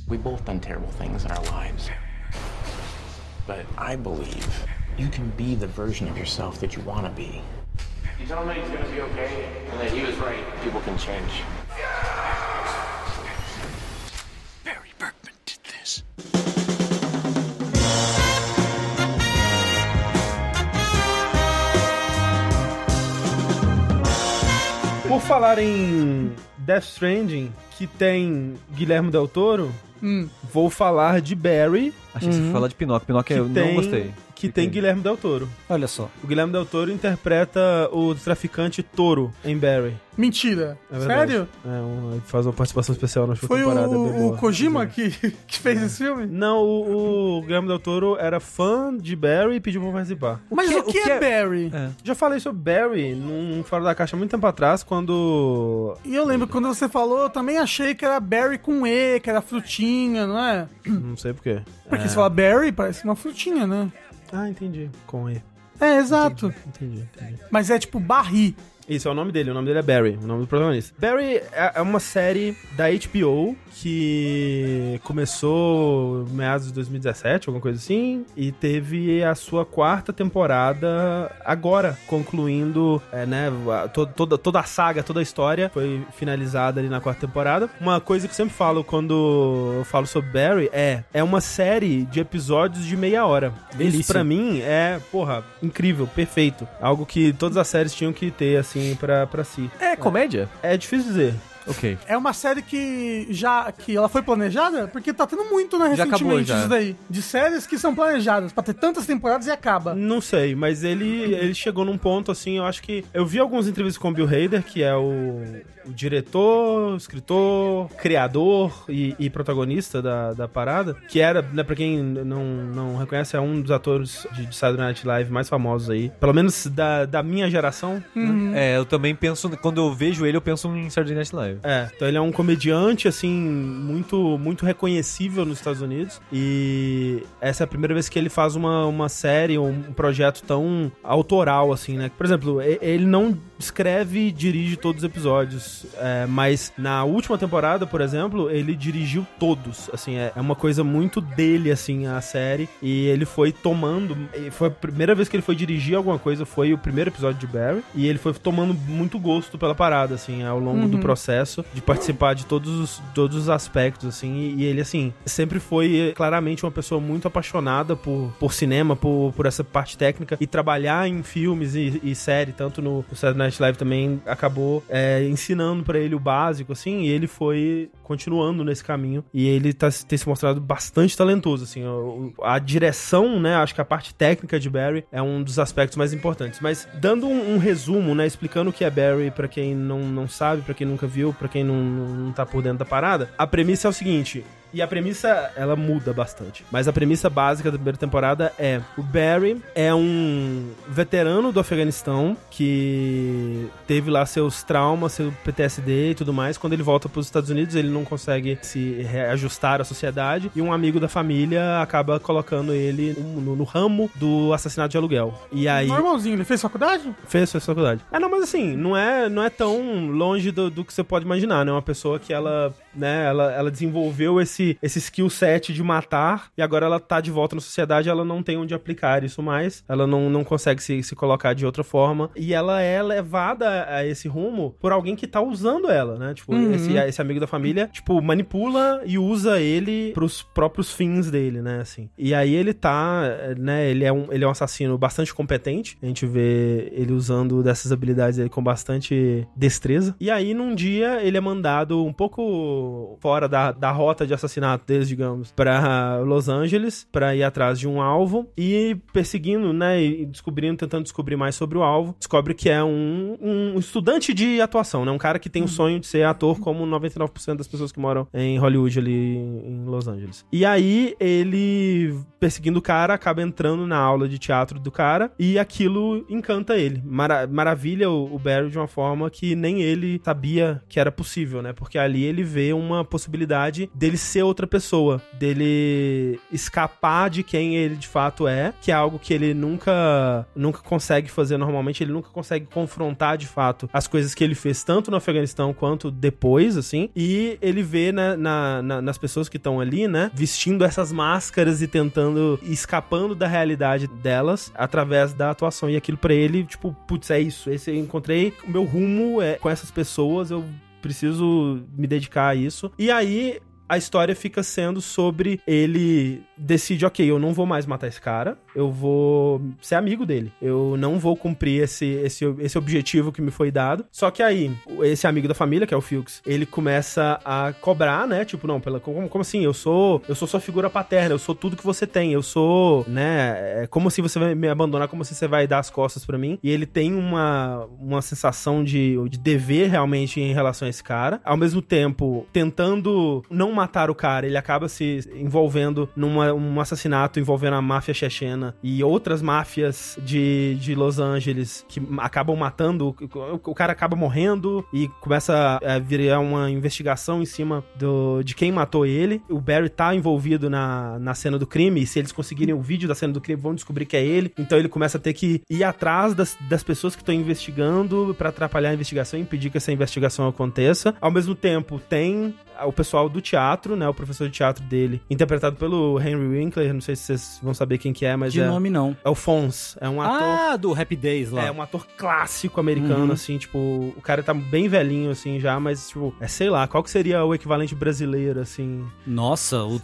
We both done terrible things in our lives. But I believe you can be the version of yourself that you want to be. You tell me he's gonna be okay, and that he was right. People can change. Barry Berkman did this. Por falar em Death Stranding, que tem Guilherme Del Toro, Hum. vou falar de Barry, Achei que você ia falar de Pinóquio. Pinóquio eu tem, não gostei. Que tem Guilherme Del Toro. Olha só. O Guilherme Del Toro interpreta o traficante Toro em Barry. Mentira. É verdade. Sério? É, um, ele faz uma participação especial na Foi temporada. bem o, boa. o Kojima que, que fez esse filme? Não, o, o Guilherme Del Toro era fã de Barry e pediu pra participar. Mas que- o que, o que é, é- Barry? É. Já falei sobre Barry num Fora da Caixa há muito tempo atrás, quando. E eu lembro que quando você falou, eu também achei que era Barry com E, que era frutinha, não é? Não sei porquê. Porque se fala Barry, parece uma frutinha, né? Ah, entendi. Com E. É, exato. Entendi, entendi. Mas é tipo Barry. Isso é o nome dele, o nome dele é Barry, o nome do protagonista. Barry é é uma série da HBO que começou meados de 2017, alguma coisa assim, e teve a sua quarta temporada agora, concluindo, é, né, toda, toda a saga, toda a história foi finalizada ali na quarta temporada. Uma coisa que eu sempre falo quando eu falo sobre Barry é, é uma série de episódios de meia hora. Isso Delícia. pra mim é, porra, incrível, perfeito. Algo que todas as séries tinham que ter, assim, pra, pra si. É comédia? É difícil dizer. Ok. É uma série que já que ela foi planejada, porque tá tendo muito, né, Já recentemente acabou, já. isso daí. De séries que são planejadas pra ter tantas temporadas e acaba. Não sei, mas ele, ele chegou num ponto assim, eu acho que. Eu vi algumas entrevistas com o Bill Hader, que é o, o diretor, escritor, criador e, e protagonista da, da parada, que era, né, pra quem não, não reconhece, é um dos atores de, de Saturday Night Live mais famosos aí. Pelo menos da, da minha geração. né? É, eu também penso, quando eu vejo ele, eu penso em Saturday Night Live. É, então ele é um comediante, assim, muito, muito reconhecível nos Estados Unidos. E essa é a primeira vez que ele faz uma, uma série, um projeto tão autoral, assim, né? Por exemplo, ele não escreve e dirige todos os episódios. é, mas na última temporada, por exemplo, ele dirigiu todos. Assim, é, é uma coisa muito dele, assim, a série. E ele foi tomando. Foi a primeira vez que ele foi dirigir alguma coisa, foi o primeiro episódio de Barry. E ele foi tomando muito gosto pela parada, assim, ao longo do processo de participar de todos os, todos os aspectos, assim. E, ele, assim, sempre foi claramente uma pessoa muito apaixonada por, por cinema, por, por essa parte técnica. E trabalhar em filmes e, e série, tanto no, no Saturday Night Live também, acabou é, ensinando pra ele o básico, assim. E ele foi continuando nesse caminho. E ele tá, tem se mostrado bastante talentoso, assim. O- A direção, né? Acho que a parte técnica de Barry é um dos aspectos mais importantes. Mas dando um, um resumo, né? Explicando o que é Barry pra quem não, não sabe, pra quem nunca viu, pra quem não, não tá por dentro da parada. A premissa é o seguinte. E a premissa, ela muda bastante. Mas a premissa básica da primeira temporada é: o Barry é um veterano do Afeganistão que teve lá seus traumas, seu PTSD e tudo mais. Quando ele volta para os Estados Unidos, ele não consegue se reajustar à sociedade. E um amigo da família acaba colocando ele no, no ramo do assassinato de aluguel. E aí. Normalzinho, ele fez faculdade? Fez, fez faculdade. É, não, mas assim, não é, não é tão longe do, do que você pode imaginar, né? Uma pessoa que ela, né, ela, ela desenvolveu esse, esse skill set de matar e agora ela tá de volta na sociedade, ela não tem onde aplicar isso mais, ela não, não consegue se, se colocar de outra forma e ela é levada a esse rumo por alguém que tá usando ela, né? Tipo, esse, esse amigo da família, tipo, manipula e usa ele pros próprios fins dele, né? Assim. E aí ele tá, né? Ele é um, ele é um assassino bastante competente. A gente vê ele usando dessas habilidades aí com bastante destreza. E aí, num dia, ele é mandado um pouco fora da, da rota de assassinato deles, digamos, pra Los Angeles, pra ir atrás de um alvo e perseguindo, né? E descobrindo, tentando descobrir mais sobre o alvo. Descobre que é um, um estudante de atuação, né? Um cara que tem o sonho de ser ator, como 99% das pessoas que moram em Hollywood ali em Los Angeles. E aí, ele, perseguindo o cara, acaba entrando na aula de teatro do cara e aquilo encanta ele. Mara- maravilha o, o Barry de uma forma que nem ele sabia que era possível, né? Porque ali ele vê uma possibilidade dele ser outra pessoa, dele escapar de quem ele de fato é, que é algo que ele nunca nunca consegue fazer normalmente, ele nunca consegue confrontar de fato as coisas que ele fez tanto no Afeganistão quanto depois, assim, e ele vê né, na, na- nas pessoas que estão ali, né, vestindo essas máscaras e tentando, escapando da realidade delas através da atuação, e aquilo pra ele, tipo, putz, é isso, esse eu encontrei o meu rumo é com essas pessoas, eu preciso me dedicar a isso. E aí a história fica sendo sobre ele decide, ok, eu não vou mais matar esse cara, eu vou ser amigo dele. Eu não vou cumprir esse, esse, esse objetivo que me foi dado. Só que aí, esse amigo da família, que é o Fuchs, ele começa a cobrar, né? Tipo, não, pela, como, como assim? Eu sou eu sou sua figura paterna, eu sou tudo que você tem, eu sou, né? É como se você vai me abandonar, como se você vai dar as costas para mim. E ele tem uma, uma sensação de, de dever realmente em relação a esse cara. Ao mesmo tempo, tentando não matar o cara, ele acaba se envolvendo num um assassinato envolvendo a máfia chechena e outras máfias de, de Los Angeles que acabam matando. O, cara acaba morrendo e começa a virar uma investigação em cima do, de quem matou ele. O Barry tá envolvido na, na cena do crime, e se eles conseguirem o vídeo da cena do crime, vão descobrir que é ele. Então ele começa a ter que ir atrás das, das pessoas que estão investigando para atrapalhar a investigação e impedir que essa investigação aconteça. Ao mesmo tempo, tem o pessoal do teatro, né? O professor de teatro dele, interpretado pelo Henry Winkler. Não sei se vocês vão saber quem que é, mas De é. nome não. É o Fons. É um ator. Ah, do Happy Days lá. É um ator clássico americano, Uhum. assim, tipo, o cara tá bem velhinho, assim, já, mas, tipo, é sei lá, qual que seria o equivalente brasileiro, assim? Nossa, o.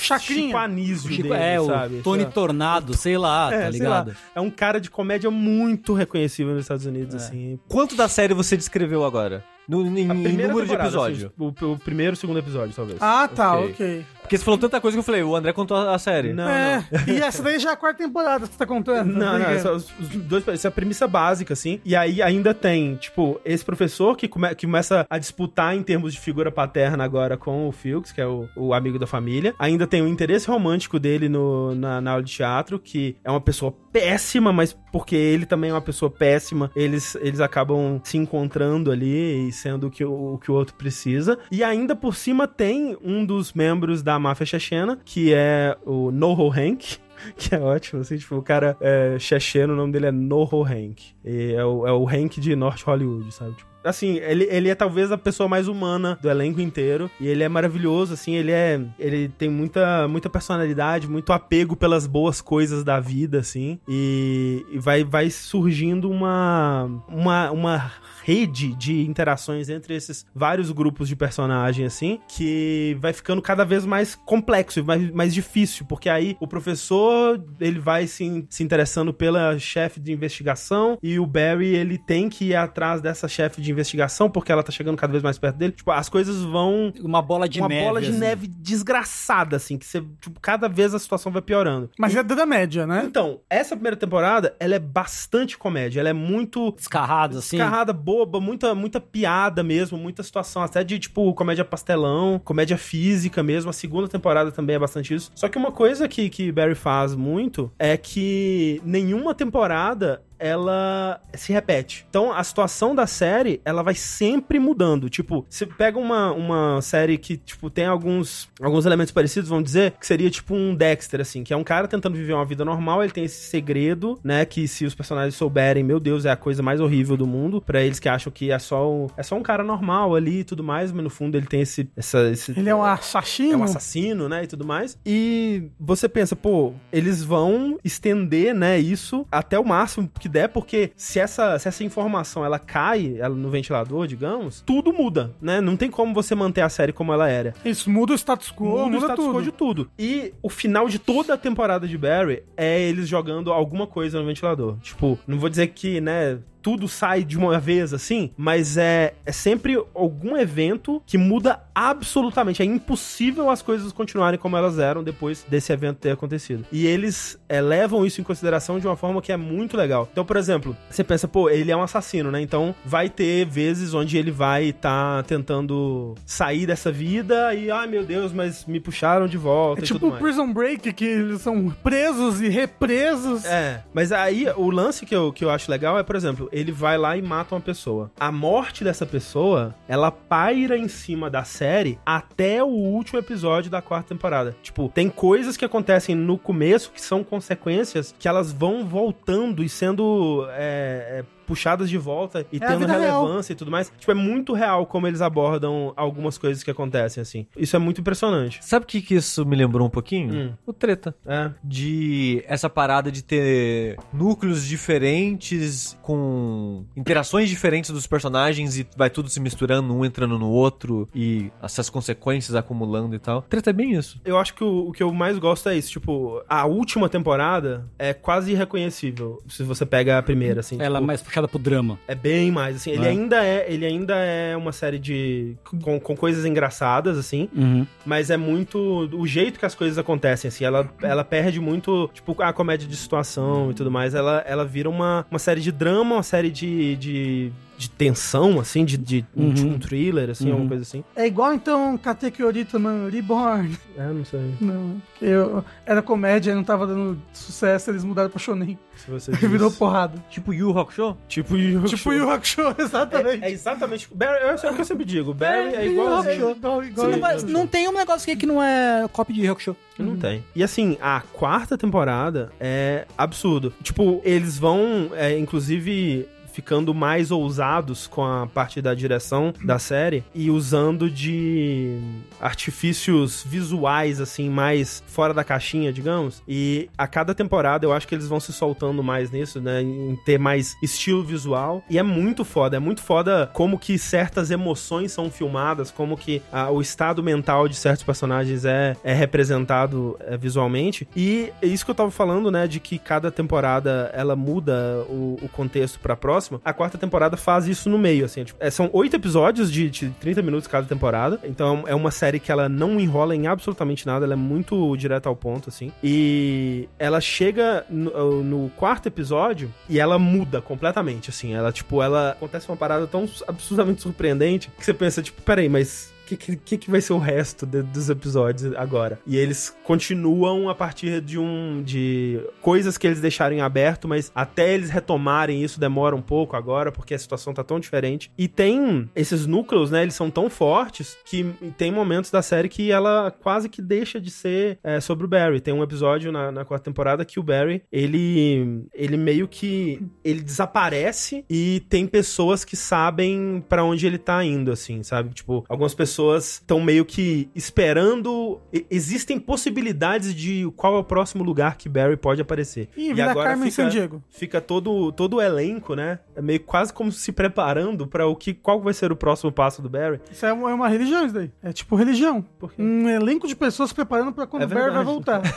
Chacrinha. Chico Anísio Chico- dele, é, sabe? o Tony Sei. Tornado, sei lá, É, tá sei lá. ligado? É um cara de comédia muito reconhecível nos Estados Unidos, É. assim. Quanto da série você descreveu agora? No, em, em número de temporada, episódio. assim, o, o primeiro e o segundo episódio, talvez. Ah, tá, Ok. ok. Porque você falou tanta coisa que eu falei, o André contou a série. Não, é, e essa daí já é a quarta temporada que você tá contando. Não, não, essa, os, os dois, essa é a premissa básica, assim. E aí ainda tem, tipo, esse professor que, come, que começa a disputar em termos de figura paterna agora com o Fuchs, que é o, o amigo da família. Ainda tem o interesse romântico dele no, na, na aula de teatro, que é uma pessoa péssima, mas porque ele também é uma pessoa péssima, eles, eles acabam se encontrando ali e sendo o que o, o que o outro precisa. E ainda por cima tem um dos membros da máfia chechena, que é o Noho Hank, <laughs> que é ótimo, assim, tipo, o cara é checheno, o nome dele é Noho Hank. E é o, é o Hank de Norte Hollywood, sabe? Tipo, assim, ele, ele é talvez a pessoa mais humana do elenco inteiro. E ele é maravilhoso, assim, ele é. Ele tem muita, muita personalidade, muito apego pelas boas coisas da vida, assim. E, e vai, vai surgindo uma. uma, uma rede de interações entre esses vários grupos de personagem, assim, que vai ficando cada vez mais complexo e mais, mais difícil, porque aí o professor, ele vai se, se interessando pela chefe de investigação e o Barry, ele tem que ir atrás dessa chefe de investigação porque ela tá chegando cada vez mais perto dele. Tipo, as coisas vão Uma bola de uma neve. bola de assim. neve desgraçada, assim, que você, tipo, cada vez a situação vai piorando. Mas é da média, né? Então, essa primeira temporada, ela é bastante comédia, ela é muito Descarrado, assim. Descarrada, boba, muita, muita piada mesmo, muita situação, até de, tipo, comédia pastelão, comédia física mesmo. A segunda temporada também é bastante isso. Só que uma coisa que, que Barry faz muito é que nenhuma temporada ela se repete. Então, a situação da série, ela vai sempre mudando. Tipo, você pega uma, uma série que, tipo, tem alguns, alguns elementos parecidos, vamos dizer, que seria tipo um Dexter, assim, que é um cara tentando viver uma vida normal, ele tem esse segredo, né, que se os personagens souberem, meu Deus, é a coisa mais horrível do mundo, pra eles que acham que é só um, é só um cara normal ali e tudo mais, mas no fundo ele tem esse... Essa, esse Ele é um assassino. é um assassino, né, e tudo mais. E você pensa, pô, eles vão estender, né, isso até o máximo que der, porque se essa, se essa informação ela cai ela no ventilador, digamos, tudo muda, né? Não tem como você manter a série como ela era. Isso, muda o status quo, muda, Muda o status tudo. quo de tudo. E o final de toda a temporada de Barry é eles jogando alguma coisa no ventilador. Tipo, não vou dizer que, né, tudo sai de uma vez assim, mas é, é sempre algum evento que muda absolutamente. É impossível as coisas continuarem como elas eram depois desse evento ter acontecido. E eles é, levam isso em consideração de uma forma que é muito legal. Então, por exemplo, você pensa, pô, ele é um assassino, né? Então vai ter vezes onde ele vai estar tentando sair dessa vida e, ai meu Deus, mas me puxaram de volta É tipo o. Prison Break, que eles são presos e represos. É, mas aí o lance que eu, que eu acho legal é, por exemplo, ele vai lá e mata uma pessoa. A morte dessa pessoa, ela paira em cima da série até o último episódio da quarta temporada. Tipo, tem coisas que acontecem no começo que são consequências que elas vão voltando e sendo é, é, puxadas de volta e É tendo vida real. relevância e tudo mais. Tipo, é muito real como eles abordam algumas coisas que acontecem, assim. Isso é muito impressionante. Sabe o que, que isso me lembrou um pouquinho? Hum. O treta. É. De essa parada de ter núcleos diferentes, com interações diferentes dos personagens e vai tudo se misturando, um entrando no outro e essas consequências acumulando e tal. Treta é bem isso. Eu acho que o, o que eu mais gosto é isso. Tipo, a última temporada é quase irreconhecível se você pega a primeira, assim. Ela é tipo, mais puxada pro drama. É bem mais, assim. Ele É. ainda é, ele ainda é uma série de com, com coisas engraçadas, assim, Uhum. mas é muito o jeito que as coisas acontecem, assim. Ela, ela perde muito, tipo, a comédia de situação e tudo mais. Ela, ela vira uma, uma série de drama, uma série de, de, de tensão, assim, de, de um, Uhum. tipo, um thriller, assim, Uhum. alguma coisa assim. É igual então Katekyo também, Reborn. É, não sei. Não, porque eu, era comédia, não tava dando sucesso, eles mudaram pra Shonen. Se você Virou porrada. Tipo Yu Hakusho? Tipo Yu Tipo Yu Hakusho, <laughs> exatamente. É, é exatamente. Barry, é o que eu sempre digo. Barry é, igual. É igual, igual, Não, vai- não tem um negócio aqui que não é copy de Rock Show. Não tem. E assim, a quarta temporada é absurdo. Tipo, eles vão, é, inclusive. Ficando mais ousados com a parte da direção da série e usando de artifícios visuais, assim, mais fora da caixinha, digamos. E a cada temporada eu acho que eles vão se soltando mais nisso, né? Em ter mais estilo visual. E é muito foda, é muito foda como que certas emoções são filmadas, como que ah, o estado mental de certos personagens é, é representado é, visualmente. E é isso que eu tava falando, né? De que cada temporada ela muda o, o contexto pra próxima. A quarta temporada faz isso no meio, assim. tipo, é, são oito episódios de, de 30 minutos cada temporada. Então é uma série que ela não enrola em absolutamente nada, ela é muito direta ao ponto, assim. E ela chega no, no quarto episódio e ela muda completamente, assim. Ela, tipo, ela acontece uma parada tão absurdamente surpreendente que você pensa, tipo, peraí, mas que, que, que, vai ser o resto de- dos episódios agora? E eles continuam a partir de um de coisas que eles deixaram em aberto, mas até eles retomarem isso demora um pouco agora, porque a situação tá tão diferente. E tem esses núcleos, né? Eles são tão fortes que tem momentos da série que ela quase que deixa de ser é, sobre o Barry. Tem um episódio na, na quarta temporada que o Barry, ele ele meio que ele desaparece e tem pessoas que sabem pra onde ele tá indo, assim, sabe? Tipo, algumas pessoas estão meio que esperando. e- Existem possibilidades de qual é o próximo lugar que Barry pode aparecer. Ih, vira Carmen fica, Sandiego. fica todo, todo o elenco, né? É meio quase como se preparando pra o que qual vai ser o próximo passo do Barry. Isso é uma, é uma religião, isso daí. É tipo religião. Um elenco de pessoas se preparando pra quando É o Barry vai voltar. <laughs>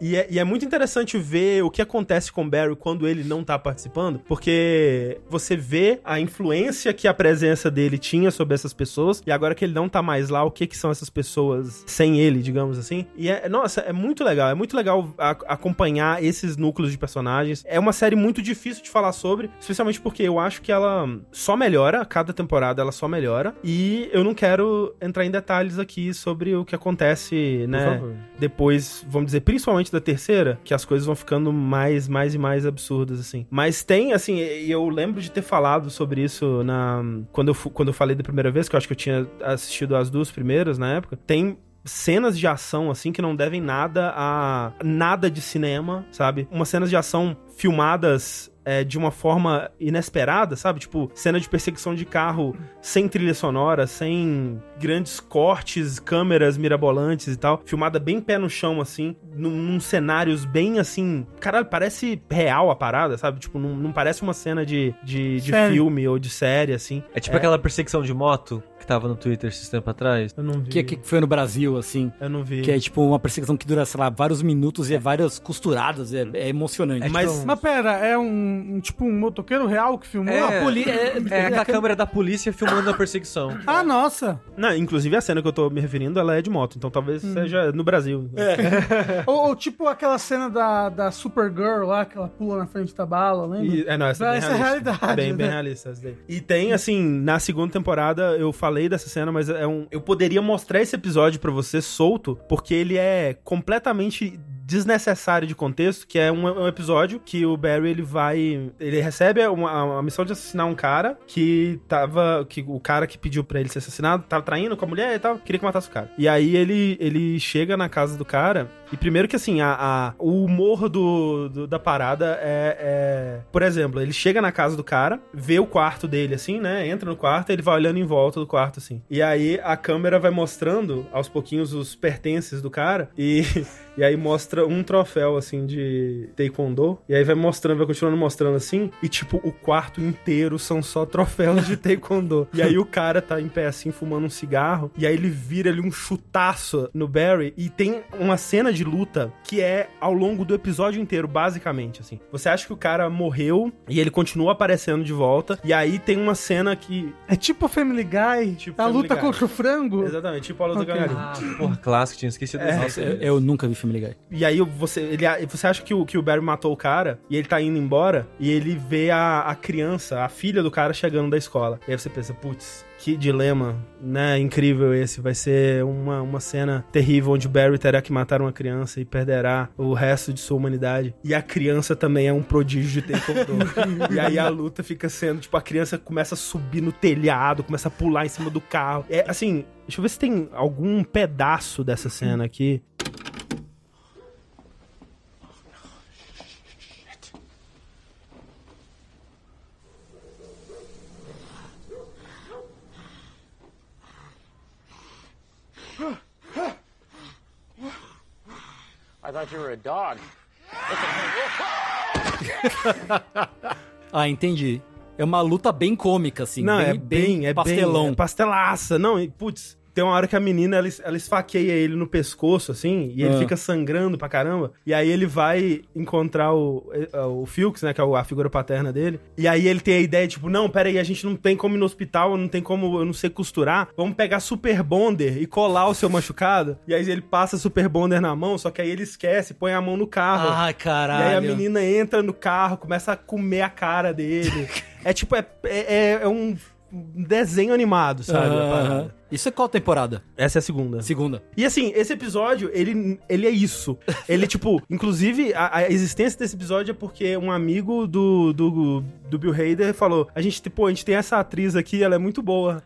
E é, e é muito interessante ver o que acontece com o Barry quando ele não tá participando, porque você vê a influência que a presença dele tinha sobre essas pessoas, e agora que ele não tá mais lá, o que que são essas pessoas sem ele, digamos assim. E é, nossa, é muito legal, é muito legal a- acompanhar esses núcleos de personagens. É uma série muito difícil de falar sobre, especialmente porque eu acho que ela só melhora, cada temporada ela só melhora, e eu não quero entrar em detalhes aqui sobre o que acontece, né? depois, vamos dizer, principalmente da terceira, que as coisas vão ficando mais, mais e mais absurdas, assim. Mas tem, assim, eu lembro de ter falado sobre isso na quando eu, quando eu falei da primeira vez, que eu acho que eu tinha assistido as duas primeiras na época, tem cenas de ação, assim, que não devem nada a nada de cinema, sabe? Umas cenas de ação filmadas é, de uma forma inesperada, sabe? Tipo, cena de perseguição de carro sem trilha sonora, sem grandes cortes, câmeras mirabolantes e tal. Filmada bem pé no chão, assim, num, num cenários bem assim. Caralho, parece real a parada, sabe? Tipo, não, não parece uma cena de, de, de filme ou de série, assim. É tipo aquela perseguição de moto que tava no Twitter esses tempos atrás. Eu não vi. Que, que foi no Brasil, assim. Eu não vi. Que é tipo uma perseguição que dura, sei lá, vários minutos e é várias costuradas. É, é emocionante. Mas- Mas pera, é um, um tipo um motoqueiro real que filmou? É. Ah, poli- é- É <laughs> aquela câmera da polícia filmando a perseguição. <laughs> Ah, nossa. Não, inclusive a cena que eu tô me referindo, ela é de moto, então talvez seja no Brasil. <laughs> ou, ou tipo aquela cena da, da Supergirl lá, que ela pula na frente da bala, lembra? E- é, não, essa, é bem Essa é realista. realidade, Bem, bem né? realista essa daí. E tem, assim, na segunda temporada, eu falei dessa cena, mas é um. Eu poderia mostrar esse episódio pra você solto, porque ele é completamente desnecessário de contexto, que é um, um episódio que o Barry ele vai, ele recebe uma, uma missão de assassinar um cara que tava, que o cara que pediu pra ele ser assassinado tava traindo com a mulher e tal, queria que matasse o cara. E aí ele ele chega na casa do cara E primeiro que, assim, a, a- o humor do, do- da parada é, é- Por exemplo, ele chega na casa do cara, vê o quarto dele, assim, né? Entra no quarto, ele vai olhando em volta do quarto, assim. E aí a câmera vai mostrando, aos pouquinhos, os pertences do cara. E, <laughs> e aí mostra um troféu, assim, de taekwondo. E aí vai mostrando, vai continuando mostrando, assim. E, tipo, o quarto inteiro são só troféus de taekwondo. e aí o cara tá em pé, assim, fumando um cigarro. E aí ele vira ali um chutaço no Barry. E tem uma cena de luta que é ao longo do episódio inteiro, basicamente, assim. Você acha que o cara morreu e ele continua aparecendo de volta. E aí tem uma cena que. É tipo Family Guy, Tipo a Family luta Guy. contra o frango. Exatamente, tipo a luta Ok. do. Ah, porra, clássico, tinha esquecido É. desse. Eu, eu nunca vi filme Guy. E aí você, ele, você acha que o, que o Barry matou o cara e ele tá indo embora e ele vê a, a criança, a filha do cara chegando da escola. E aí você pensa, putz, que dilema, né? Incrível esse. Vai ser uma, uma cena terrível onde Barry terá que matar uma criança e perderá o resto de sua humanidade. E a criança também é um prodígio de taekwondo. <laughs> e aí a luta fica sendo, tipo, a criança começa a subir no telhado, começa a pular em cima do carro. É assim, deixa eu ver se tem algum pedaço dessa cena aqui. I thought you were a dog. <laughs> Ah, entendi. É uma luta bem cômica, assim. Não, bem, é bem, é pastelão. bem, é pastelaça. Não, e, putz, tem uma hora que a menina, ela, ela esfaqueia ele no pescoço, assim, e ele Ah. fica sangrando pra caramba. E aí ele vai encontrar o, eh, o Filks, né, que é a figura paterna dele. E aí ele tem a ideia, tipo, não, pera aí, a gente não tem como ir no hospital, não tem como, eu não sei costurar. Vamos pegar Super Bonder e colar o seu machucado. E aí ele passa Super Bonder na mão, só que aí ele esquece, põe a mão no carro. E caralho. aí a menina entra no carro, começa a comer a cara dele. <laughs> é tipo, é, é, é um desenho animado, sabe? parada. Isso é qual temporada? Essa é a segunda. Segunda. E assim, esse episódio, ele, ele é isso. <laughs> Ele, tipo, inclusive, a, a existência desse episódio é porque um amigo do, do, do Bill Hader falou: a gente, pô, a gente tem essa atriz aqui, ela é muito boa.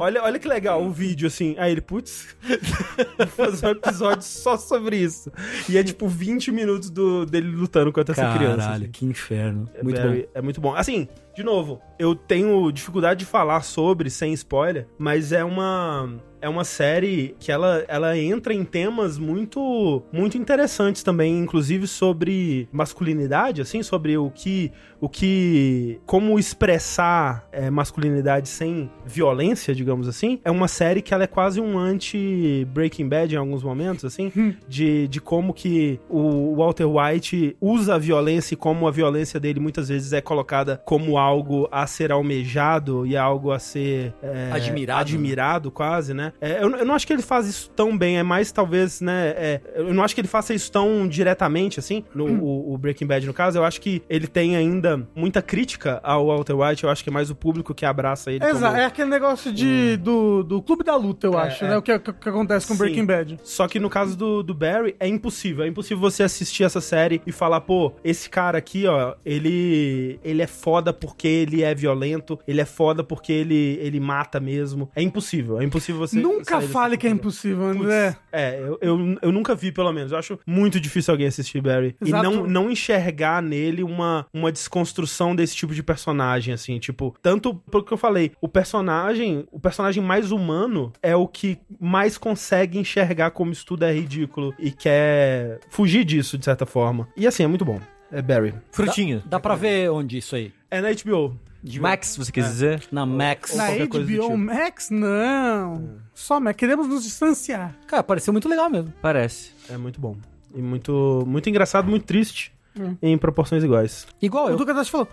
Olha, olha que legal o vídeo, assim. Aí ele, putz, <laughs> vou fazer um episódio só sobre isso. E é tipo 20 minutos do, dele lutando contra essa Caralho, criança. assim. que inferno. É Muito very- bom. É muito bom. Assim, de novo, eu tenho dificuldade de falar sobre sem spoiler, mas é uma um é uma série que ela, ela entra em temas muito muito interessantes também, inclusive sobre masculinidade, assim, sobre o que o que como expressar é, masculinidade sem violência, digamos assim. É uma série que ela é quase um anti Breaking Bad em alguns momentos, assim, de, de como que o Walter White usa a violência e como a violência dele muitas vezes é colocada como algo a ser almejado e algo a ser é, Admirado, admirado quase, né? É, eu, eu não acho que ele faz isso tão bem, é mais talvez, né? é, eu não acho que ele faça isso tão diretamente assim, no o, o Breaking Bad no caso. Eu acho que ele tem ainda muita crítica ao Walter White. Eu acho que é mais o público que abraça ele. Exato, como- é aquele negócio de, do, do clube da luta, eu acho, é. né? O que, que- que acontece com Sim. Breaking Bad. Só que no caso do, do Barry, é impossível. É impossível você assistir essa série e falar, pô, esse cara aqui, ó, ele, ele é foda porque ele é violento, ele é foda porque ele, ele mata mesmo. É impossível. É impossível você. Nunca fale que é impossível, Putz, André. É, eu, eu, eu nunca vi, pelo menos. Eu acho muito difícil alguém assistir Barry. Exato. E não, não enxergar nele uma, uma desconstrução desse tipo de personagem, assim. Tipo, tanto porque eu falei, o personagem, o personagem mais humano é o que mais consegue enxergar como isso tudo é ridículo e quer fugir disso, de certa forma. E assim, é muito bom. É Barry. Frutinha. Dá pra ver onde isso aí? É na HBO. Max, você quis dizer? Na Max. Na qualquer coisa do HBO tipo. Max? Não. Só Max. Queremos nos distanciar. Cara, pareceu muito legal mesmo. Parece. É muito bom. E muito, muito engraçado, muito triste. Hum. Em proporções iguais. Igual O eu. Duca Dash falou,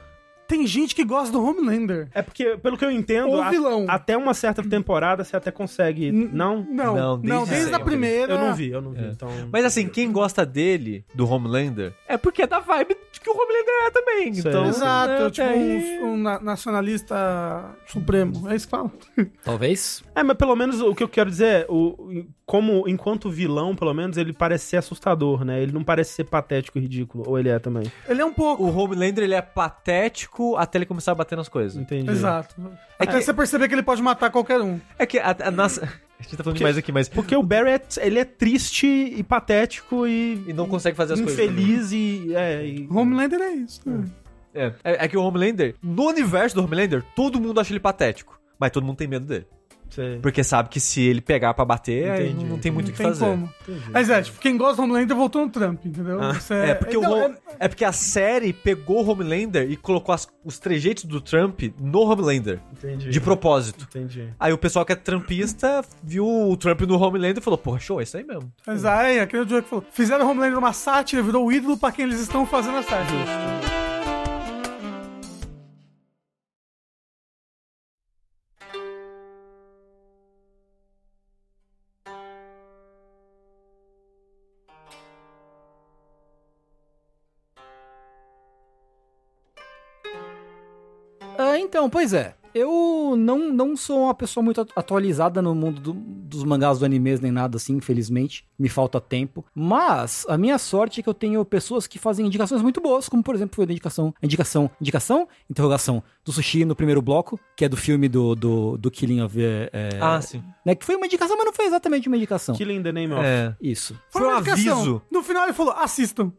tem gente que gosta do Homelander. É porque, pelo que eu entendo, Ou a- vilão. até uma certa temporada você até consegue. Não? Não, Não, não, desde desde, a primeira. Eu não vi, eu não vi. É. Então. Mas assim, quem gosta dele, do Homelander, é porque é da vibe que o Homelander é também. Sei. Então, Exato, né, tipo até aí- um, um na- nacionalista supremo. É isso que fala. Talvez. É, mas pelo menos o que eu quero dizer é, o, como enquanto vilão, pelo menos, ele parece ser assustador, né? Ele não parece ser patético e ridículo. Ou ele é também. Ele é um pouco. O Homelander, ele é patético até ele começar a bater nas coisas. Entendi. Exato. Até você perceber que ele pode matar qualquer um. É que a, a nossa... <laughs> A gente tá falando demais aqui, mas. Porque o Barry, é, ele é triste e patético e... E não consegue fazer as coisas. infeliz e... É, e... Homelander é isso. né? É, é, é que o Homelander, no universo do Homelander, todo mundo acha ele patético. Mas todo mundo tem medo dele. Sei. Porque sabe que se ele pegar pra bater, aí Entendi. não tem muito o Não que tem fazer. como. Mas é, tipo, quem gosta do Homelander voltou no Trump, entendeu? Isso É, porque, então, o, é- é porque a série pegou o Homelander e colocou as- os trejeitos do Trump no Homelander. Entendi. De propósito. Entendi. Aí o pessoal que é trumpista viu o Trump no Homelander e falou, porra, show, é isso aí mesmo. Mas aí, aquele Joe que falou: fizeram o Homelander uma sátira, virou o ídolo pra quem eles estão fazendo a sátira. Ah, então, pois é. Eu não, não sou uma pessoa muito atu- atualizada no mundo do- dos mangás do animes nem nada assim, infelizmente. Me falta tempo. Mas a minha sorte é que eu tenho pessoas que fazem indicações muito boas, como por exemplo foi a indicação, indicação, indicação, interrogação do sushi no primeiro bloco, que é do filme do, do, do Killing of. É, Ah, sim. né, que foi uma indicação, mas não foi exatamente uma indicação. Killing the Name of. É. Isso. Foi um uma indicação. aviso. No final ele falou: assistam.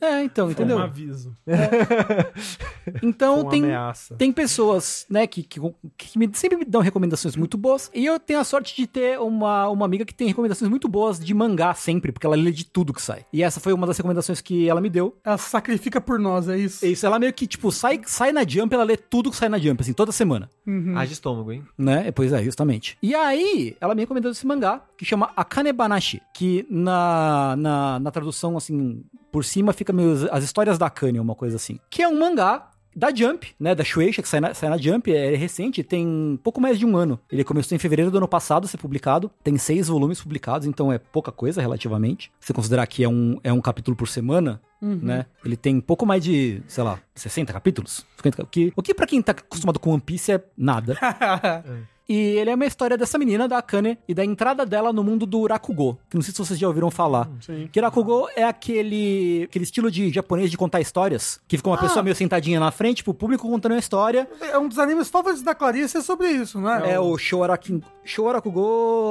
É, então, Foi entendeu? um aviso. <laughs> Então Foi uma tem, ameaça. Tem pessoas, né, que, que, que me- sempre me dão recomendações muito boas. E eu tenho a sorte de ter uma, uma amiga que tem recomendações muito boas de mangá sempre, porque ela lê de tudo que sai. E essa foi uma das recomendações que ela me deu. Ela sacrifica por nós, é isso. Isso, ela meio que, tipo, sai, sai na Jump, ela lê tudo que sai na Jump, assim, toda semana. Haja estômago, hein? Né? E, Pois é, justamente. E aí, ela me recomendou esse mangá, que chama Akane Banashi, que na, na, na tradução, assim, por cima fica meio As Histórias da Akane, uma coisa assim. Que é um mangá da Jump, né, da Shueisha, que sai na, sai na Jump, é recente, tem pouco mais de um ano. Ele começou em fevereiro do ano passado a ser publicado, tem seis volumes publicados, então é pouca coisa relativamente. Se você considerar que é um, é um capítulo por semana, né, ele tem pouco mais de, sei lá, 60 capítulos, 50, o que, o que pra quem tá acostumado com One Piece é nada. <laughs> E ele é uma história dessa menina, da Akane, e da entrada dela no mundo do Rakugo. Que não sei se vocês já ouviram falar. Sim. Que Rakugo é aquele, aquele estilo de japonês de contar histórias. Que fica uma pessoa meio sentadinha na frente, pro público contando uma história. É um dos animes favoritos da Clarice é sobre isso, né? É o Shoarakin, Shoarakugo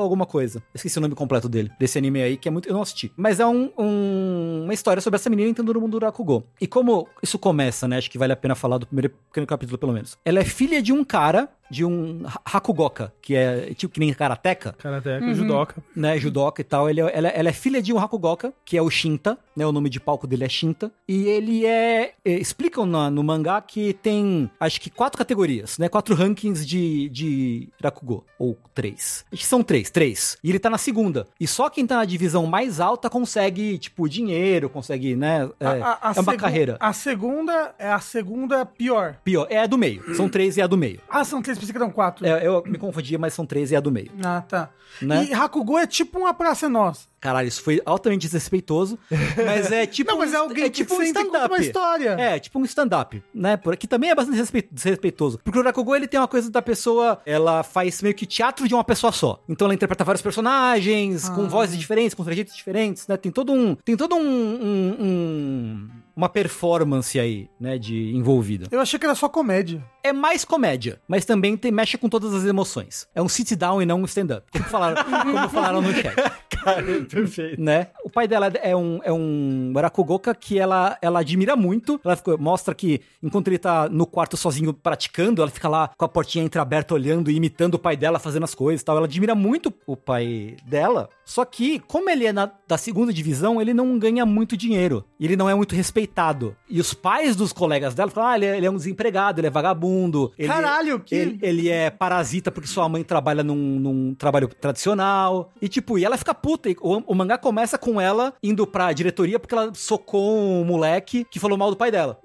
alguma coisa. Esqueci o nome completo dele. Desse anime aí, que é muito... Eu não assisti. Mas é um, um- uma história sobre essa menina entrando no mundo do Rakugo. E como isso começa, né? Acho que vale a pena falar do primeiro capítulo, pelo menos. Ela é filha de um cara, de um Ha- Hakugoka, que é tipo que nem karateka Karateka, judoca. né, judoca e tal. Ele, é- ela, ela é filha de um Hakugoka, que é o Shinta, né, o nome de palco dele é Shinta. E ele é... é, explicam na- no mangá que tem, acho que quatro categorias, né, quatro rankings de, de Rakugo, ou três. Acho que são três, três. E ele tá na segunda. E só quem tá na divisão mais alta consegue, tipo, dinheiro, consegue, né, é, A- a- a é uma carreira. A segunda é a segunda pior. Pior, é a do meio. São três e é a do meio. Ah, são três, pensei que eram quatro. É, eu me confundia, mas são três e é a do meio. Ah, tá. Né? E Hakugo é tipo uma praça nossa. Caralho, isso foi altamente desrespeitoso. <laughs> Mas é tipo. Não, mas é um- alguém que tipo um senta e conta stand-up. uma história. É, tipo um stand-up, né? Por aqui também é bastante desrespe- desrespeitoso. Porque o Rakugo, ele tem uma coisa da pessoa, ela faz meio que teatro de uma pessoa só. Então ela interpreta vários personagens, com vozes diferentes, com trejeitos diferentes, né? Tem todo um. Tem todo um. um- um- uma performance aí, né? De envolvida. Eu achei que era só comédia. É mais comédia, mas também tem, mexe com todas as emoções. É um sit-down e não um stand-up. Como falaram, como falaram no chat. <laughs> Perfeito. né? O pai dela é um, é um Barakugoka que ela, ela admira muito. Ela fica- mostra que enquanto ele tá no quarto sozinho praticando, ela fica lá com a portinha entreaberta olhando e imitando o pai dela fazendo as coisas e tal. Ela admira muito o pai dela. Só que, como ele é na- da segunda divisão, ele não ganha muito dinheiro. E ele não é muito respeitado. E os pais dos colegas dela falam: ah, ele é, ele é um desempregado, ele é vagabundo. Ele, Caralho, que- Ele, ele é parasita porque sua mãe trabalha num, num trabalho tradicional. E tipo, e ela fica puta. E o, o mangá começa com ela indo pra diretoria porque ela socou um moleque que falou mal do pai dela.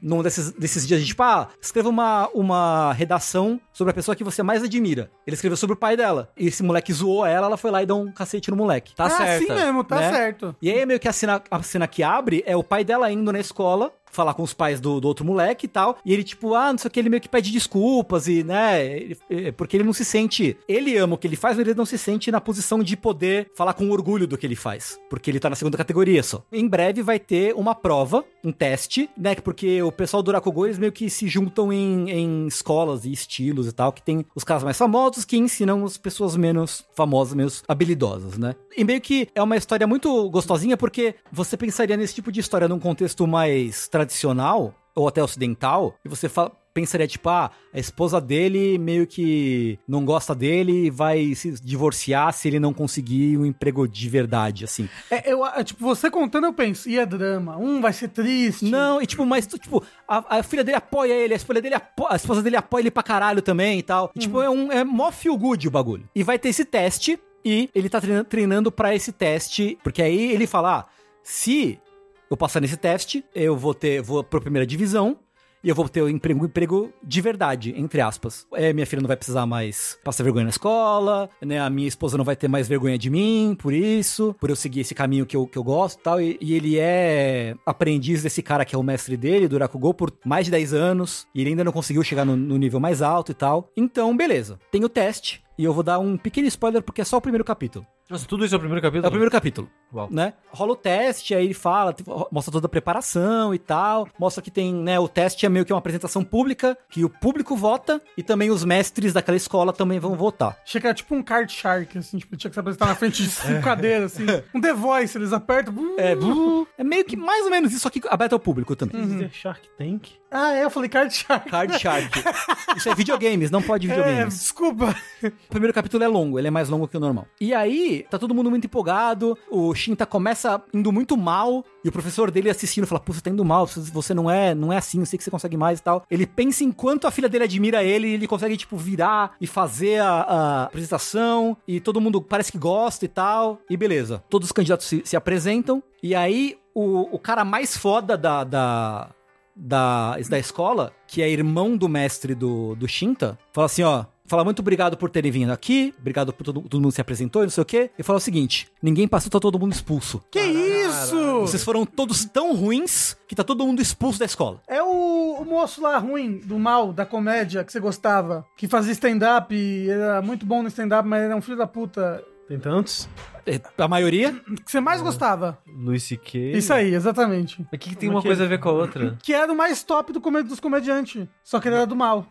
Num desses, desses dias, tipo, ah, escreva uma, uma redação sobre a pessoa que você mais admira. Ele escreveu sobre o pai dela. E esse moleque zoou ela, ela foi lá e deu um cacete no moleque. Tá ah, certa. assim mesmo, tá né? certo. E aí, meio que a cena, a cena que abre é o pai dela indo na escola, falar com os pais do, do outro moleque e tal. E ele, tipo, ah, não sei o que, ele meio que pede desculpas e, né, ele- é, porque ele não se sente. Ele ama o que ele faz, mas ele não se sente na posição de poder falar com orgulho do que ele faz. Porque ele tá na segunda categoria só. Em breve vai ter uma prova, um teste, né? Porque o pessoal do Rakugou, eles meio que se juntam em, em escolas e estilos e tal, que tem os caras mais famosos que ensinam as pessoas menos famosas, menos habilidosas, né? E meio que é uma história muito gostosinha, porque você pensaria nesse tipo de história num contexto mais tradicional, ou até ocidental, e você fa- pensaria, tipo, ah, a esposa dele meio que não gosta dele e vai se divorciar se ele não conseguir um emprego de verdade, assim. É, eu, é, tipo, você contando, eu penso, e é drama? Um vai ser triste. Não, e tipo, mas tipo, a, a filha dele apoia ele, a esposa dele, apo- a esposa dele apoia ele pra caralho também e tal. E, tipo, é um é mó feel good o bagulho. E vai ter esse teste e ele tá treinando, treinando para esse teste, porque aí ele fala: ah, se eu passar nesse teste, eu vou ter, vou pra primeira divisão. E eu vou ter um emprego, um emprego de verdade, entre aspas. É, minha filha não vai precisar mais passar vergonha na escola, né? A minha esposa não vai ter mais vergonha de mim, por isso, por eu seguir esse caminho que eu, que eu gosto e tal. E, ele é aprendiz desse cara que é o mestre dele, do Rakugou, por mais de 10 anos. E ele ainda não conseguiu chegar no, no nível mais alto e tal. Então, beleza. Tem o teste. E eu vou dar um pequeno spoiler porque é só o primeiro capítulo. Nossa, tudo isso é o primeiro capítulo? É o primeiro capítulo. Uau. Né? Rola o teste, aí ele fala, tipo, mostra toda a preparação e tal. Mostra que tem, né? O teste é meio que uma apresentação pública, que o público vota e também os mestres daquela escola também vão votar. Achei que era tipo um card shark, assim, tipo, tinha que se apresentar na frente de cinco <laughs> cadeiras, assim. Um The Voice, eles apertam. uh, É, blu- é meio que mais ou menos isso, só que aberto ao público também. Dizer Shark Tank? Ah, é, eu falei card shark. Card Shark. Isso é videogames, não pode <laughs> É, videogames. desculpa. O primeiro capítulo é longo, ele é mais longo que o normal. E aí, tá todo mundo muito empolgado, o Shinta começa indo muito mal, e o professor dele assistindo fala, pô, você tá indo mal, você não é, não é assim, eu sei que você consegue mais e tal. Ele pensa enquanto a filha dele admira ele, ele consegue, tipo, virar e fazer a, a apresentação, e todo mundo parece que gosta e tal, e beleza. Todos os candidatos se, se apresentam, e aí o, o cara mais foda da, da, da, da escola, que é irmão do mestre do, do Shinta, fala assim, ó, fala muito obrigado por terem vindo aqui, obrigado por todo, todo mundo se apresentou e não sei o quê, e fala o seguinte, ninguém passou, tá todo mundo expulso. Que isso? Vocês foram todos tão ruins que tá todo mundo expulso da escola. É o, o moço lá ruim, do mal, da comédia, que você gostava, que fazia stand-up, e era muito bom no stand-up, mas era um filho da puta. Tem tantos? É, A maioria, Que você mais gostava. Luis C.K. Isso aí, exatamente. Mas o que, que tem Como uma que coisa é? a ver com a outra? Que era o mais top do comedi dos comediantes. Só que ele era do mal.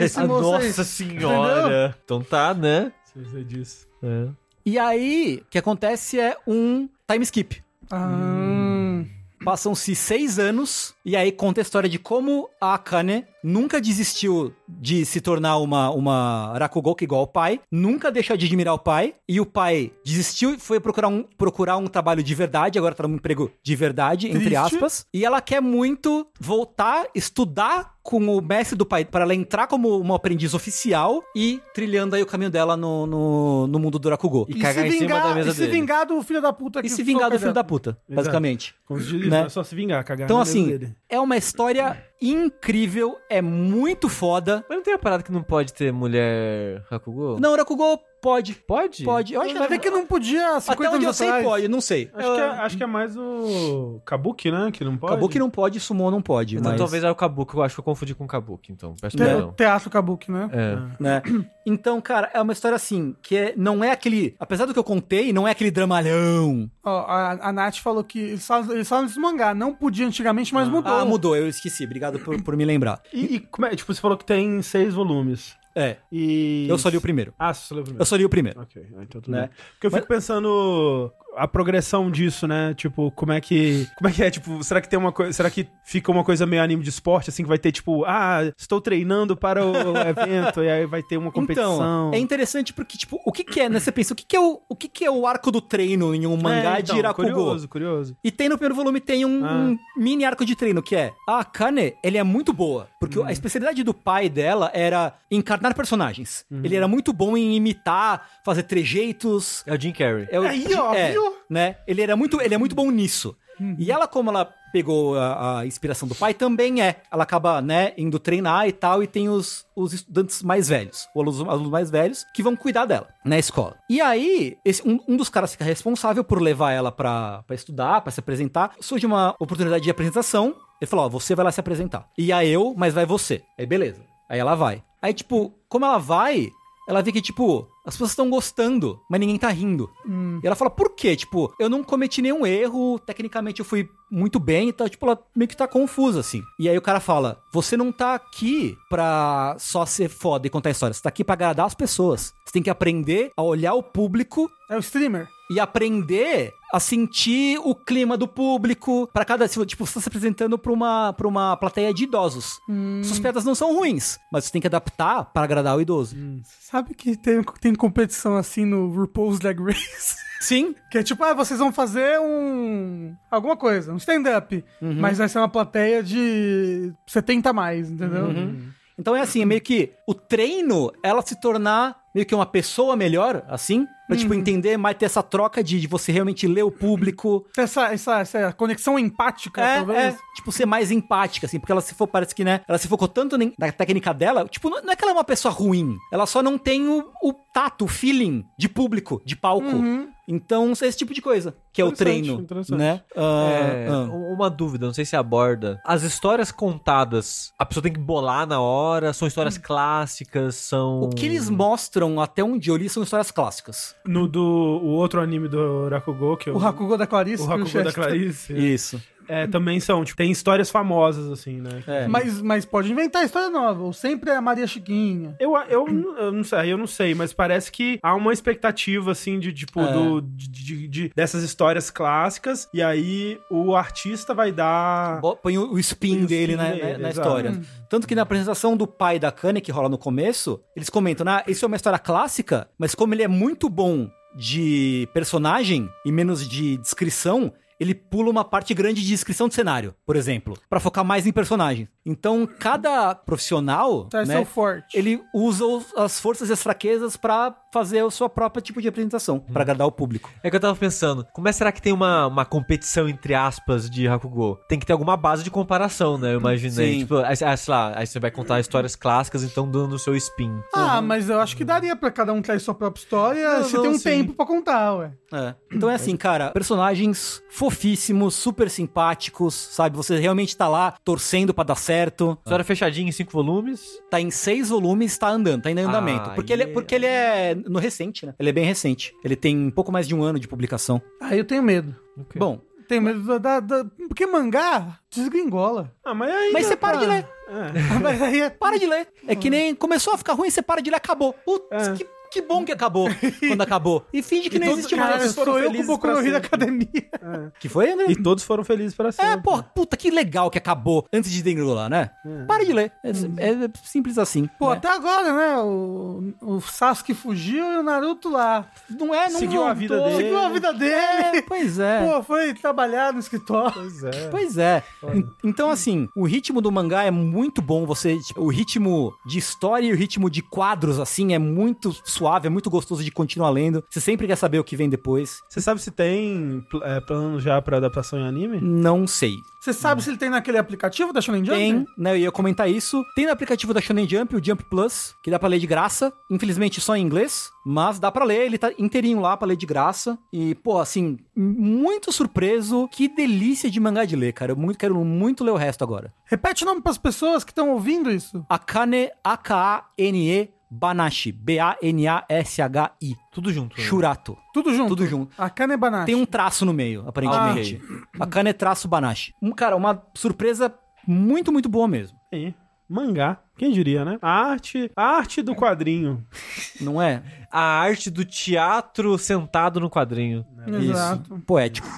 Esse <laughs> Ah, nossa senhora! Então tá, né? Se você disso. É. e aí, o que acontece é um time skip. Ah, Passam-se seis anos, e aí conta a história de como a Akane nunca desistiu de se tornar uma, uma Rakugoku igual ao pai, nunca deixou de admirar o pai, e o pai desistiu e foi procurar um, procurar um trabalho de verdade, agora tá num emprego de verdade, entre Triste. aspas, e ela quer muito voltar, estudar com o mestre do pai, para ela entrar como uma aprendiz oficial e trilhando aí o caminho dela no, no, no mundo do Rakugo. E cagar em cima da mesa e se dele. vingar do filho da puta que E se vingar do o filho da puta, basicamente. Como se diz, Né? é só se vingar, cagar Então, assim, dele. É uma história incrível, é muito foda. Mas não tem a parada que não pode ter mulher Hakugo? Não, Rakugo pode. Pode? Pode. Eu acho Mas é que não podia 50 Até onde eu sei atrás. pode, não sei. Acho que, é, acho que é mais o Kabuki, né? Que não pode. Kabuki não pode, Sumo não pode. Então mas, talvez é o Kabuki, eu acho que eu confundi com o Kabuki, então. Peço Te- perdão. Teatro Kabuki, né? É. Né? Então, cara, é uma história assim, que é- não é aquele... Apesar do que eu contei, não é aquele dramalhão. Ó, a, a Nath falou que eles falam, eles falam mangá. Não podia antigamente, mas mudou. Ah, mudou, eu esqueci. Obrigado por, por me lembrar. E, e como é? Tipo, você falou que tem seis volumes. É, E. eu só li o primeiro. Ah, você só leu o primeiro. Eu só li o primeiro. Ok, ah, então tudo Né? bem. Porque eu fico pensando a progressão disso, né? Tipo, como é que. Como é que é? Tipo, será que tem uma coisa. Será que fica uma coisa meio anime de esporte, assim, que vai ter, tipo, ah, estou treinando para o <laughs> evento, e aí vai ter uma competição. Então, é interessante porque, tipo, o que que é, né? Você pensa, o que que é o, o, que que é o arco do treino em um mangá É, então, de Irakugo? Curioso, curioso. E tem no primeiro volume, tem um, Ah. um mini arco de treino, que é a Akane, ele é muito boa. Porque Hum. a especialidade do pai dela era encarnar personagens. Uhum. Ele era muito bom em imitar, fazer trejeitos. É o Jim Carrey. É o- Aí, ó, é, viu? Né? Ele era muito, ele é muito bom nisso. E ela, como ela pegou a, a inspiração do pai, também é. Ela acaba, né, indo treinar e tal, e tem os, os estudantes mais velhos, os alunos, alunos mais velhos, que vão cuidar dela na escola. E aí, esse, um, um dos caras fica responsável por levar ela pra, pra estudar, pra se apresentar. Surge uma oportunidade de apresentação. Ele falou: Ó, você vai lá se apresentar. E a eu, mas vai você. Aí, beleza. Aí ela vai. Aí, tipo, como ela vai, ela vê que, tipo, as pessoas estão gostando, mas ninguém tá rindo. E ela fala, por quê? Tipo, eu não cometi nenhum erro, tecnicamente eu fui muito bem e tal. Tipo, ela meio que tá confusa, assim. E aí o cara fala, você não tá aqui pra só ser foda e contar histórias. Você tá aqui pra agradar as pessoas. Você tem que aprender a olhar o público É o streamer. E aprender a sentir o clima do público para cada tipo você tá se apresentando para uma para uma plateia de idosos. Suas piadas não são ruins, mas você tem que adaptar para agradar o idoso. Sabe que tem, tem competição assim no RuPaul's Drag Race? <laughs> Sim, Que é tipo, ah, vocês vão fazer um. alguma coisa, um stand-up. Uhum. Mas vai ser uma plateia de 70 a mais, entendeu? Uhum. Então é assim, é meio que o treino, ela se tornar meio que uma pessoa melhor, assim, pra, tipo, entender mais, ter essa troca de, de você realmente ler o público. Essa, essa, essa conexão empática, É, talvez. é, tipo, ser mais empática, assim, porque ela se for, parece que, né, ela se focou tanto na técnica dela, tipo, não não é que ela é uma pessoa ruim, ela só não tem o, o tato, o feeling de público, de palco. Então, esse tipo de coisa, que é o treino, interessante. né? Ah, É, ah. Uma dúvida, não sei se aborda. As histórias contadas, a pessoa tem que bolar na hora? São histórias clássicas? São. O que eles mostram até onde eu li são histórias clássicas. No do o outro anime do Rakugo, que eu, O Hakugo da Clarice. o Chester- da Clarice, Isso. É, também são, tipo, tem histórias famosas, assim, né? É. Mas, mas pode inventar história nova. Ou sempre é a Maria Chiquinha. Eu, eu, eu não sei, eu não sei, mas parece que há uma expectativa, assim, de, tipo, É. do, de, de- de- dessas histórias clássicas, e aí o artista vai dar... Põe o o spin Põe o dele spin na, dele, na- na história. Tanto que na apresentação do pai da Kanye, que rola no começo, eles comentam, ah, isso é uma história clássica, mas como ele é muito bom de personagem e menos de descrição, ele pula uma parte grande de descrição de cenário, por exemplo, pra focar mais em personagem. Então, cada profissional, Traz né, seu forte. ele usa os- as forças e as fraquezas pra fazer a sua própria tipo de apresentação, pra agradar o público. É que eu tava pensando, como é será que tem uma, uma competição, entre aspas, de Hakugo? Tem que ter alguma base de comparação, né? Eu imaginei. Sim. Tipo, aí, ah, sei lá, aí você vai contar histórias clássicas, então dando o seu spin. Ah, mas eu acho que daria pra cada um trazer sua própria história. Não, você não, tem um sim. tempo pra contar, ué. É. Então é assim, cara, personagens fofíssimos, super simpáticos, sabe? Você realmente tá lá torcendo pra dar certo. História fechadinha em cinco volumes. Tá em seis volumes, tá andando, tá em andamento. Ah, porque, ele, é- yeah. porque ele é no recente, né? Ele é bem recente. Ele tem um pouco mais de um ano de publicação. Aí eu tenho medo. Bom, Tenho medo da, da- da- Porque mangá desgringola. Ah, mas aí... mas você para de cara? ler. É. <laughs> Mas aí é... Para de ler. É que nem começou a ficar ruim, você para de ler, acabou. Putz, É. que, que bom que acabou quando acabou. E finge que E não todos- existe Cara, mais. foram sou eu com o felizes Boku pra no Hero sempre. Academia. Que foi, André? E todos foram felizes para sempre. É, porra, puta, que legal que acabou antes de degringolar, né? Para de ler. É, é simples assim. Pô, né? até agora, né? O, o Sasuke fugiu e o Naruto lá. Não é, não Seguiu a vida voltou. dele. Seguiu a vida dele. É, pois é. Pô, foi trabalhar no escritório. Pois é. Pois é. En- Então, assim, o ritmo do mangá é muito bom. Você, tipo, o ritmo de história e o ritmo de quadros, assim, é muito suave, é muito gostoso de continuar lendo. Você sempre quer saber o que vem depois. Você sabe se tem pl- é, plano já pra adaptação em anime? Não sei. Você sabe se ele tem naquele aplicativo da Shonen Jump? Tem, né? Eu ia comentar isso. Tem no aplicativo da Shonen Jump, o Jump Plus, que dá pra ler de graça. Infelizmente só em inglês, mas dá pra ler. Ele tá inteirinho lá pra ler de graça. E, pô, assim, muito surpreso. Que delícia de mangá de ler, cara. Eu muito, quero muito ler o resto agora. Repete o nome pras pessoas que estão ouvindo isso. Akane, A-K-A-N-E, Banashi. B-A-N-A-S-H-I. Tudo junto. né? Shurato. Tudo junto. Tudo junto. A Kane Banashi. Tem um traço no meio, aparentemente. Ah, Akane traço Banashi. Um, cara, uma surpresa muito, muito boa mesmo. Tem. Mangá. Quem diria, né? A arte, a arte do quadrinho. <laughs> Não é? A arte do teatro sentado no quadrinho. Exato. Isso. Poético.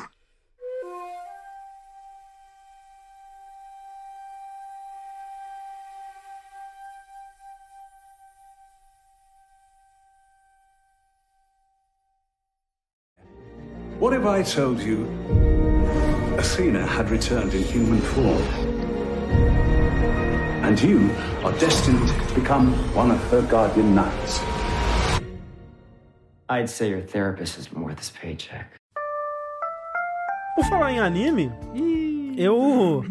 What if I told you Athena had returned in human form? And you are destined to become one of her guardian knights. I'd say your therapist isn't worth his paycheck. Por falar em anime, eu.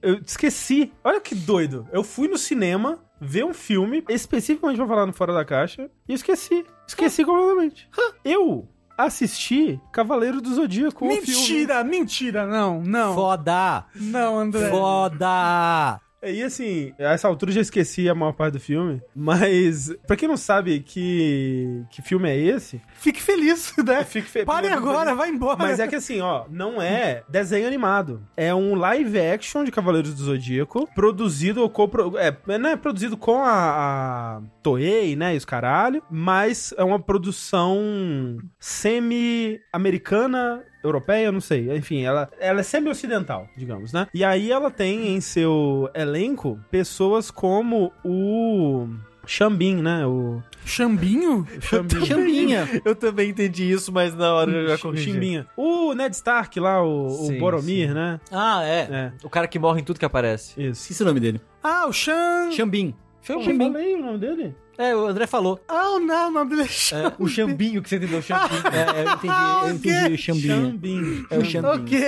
Eu esqueci. Olha que doido. Eu fui no cinema ver um filme, especificamente pra falar no Fora da Caixa, e esqueci. Esqueci completamente. Eu assisti Cavaleiro do Zodíaco. Mentira, mentira, não, não. Foda! Não, André. Foda! E assim, a essa altura eu já esqueci a maior parte do filme, mas pra quem não sabe que, que filme é esse, Fique feliz, <laughs> né? fique fe... Pare agora, vai embora. Mas é que assim, ó, não é desenho animado. É um live action de Cavaleiros do Zodíaco, produzido ou copro... É, não é produzido com a, a Toei, né, e os caralho, mas é uma produção semi-americana europeia, não sei. Enfim, ela, ela é semi-ocidental, digamos, né? E aí ela tem em seu elenco pessoas como o Xambin, né? O Chambinho? Xambin. Chambinha. <laughs> Eu também entendi isso, mas na hora eu já corrigi. Chimbinha. O Ned Stark lá, o, o Sim, Boromir, sim. né? Ah, é. É, O cara que morre em tudo que aparece. isso. Esqueci o nome dele. Ah, o Chan... Xambin. Eu Xambin. falei o nome dele? É, o André falou. Ah, não, o nome dele é Chan. O chambinho que você entendeu, o chambinho. É, eu entendi, eu entendi o. Xambin. É o Xambin. Ok.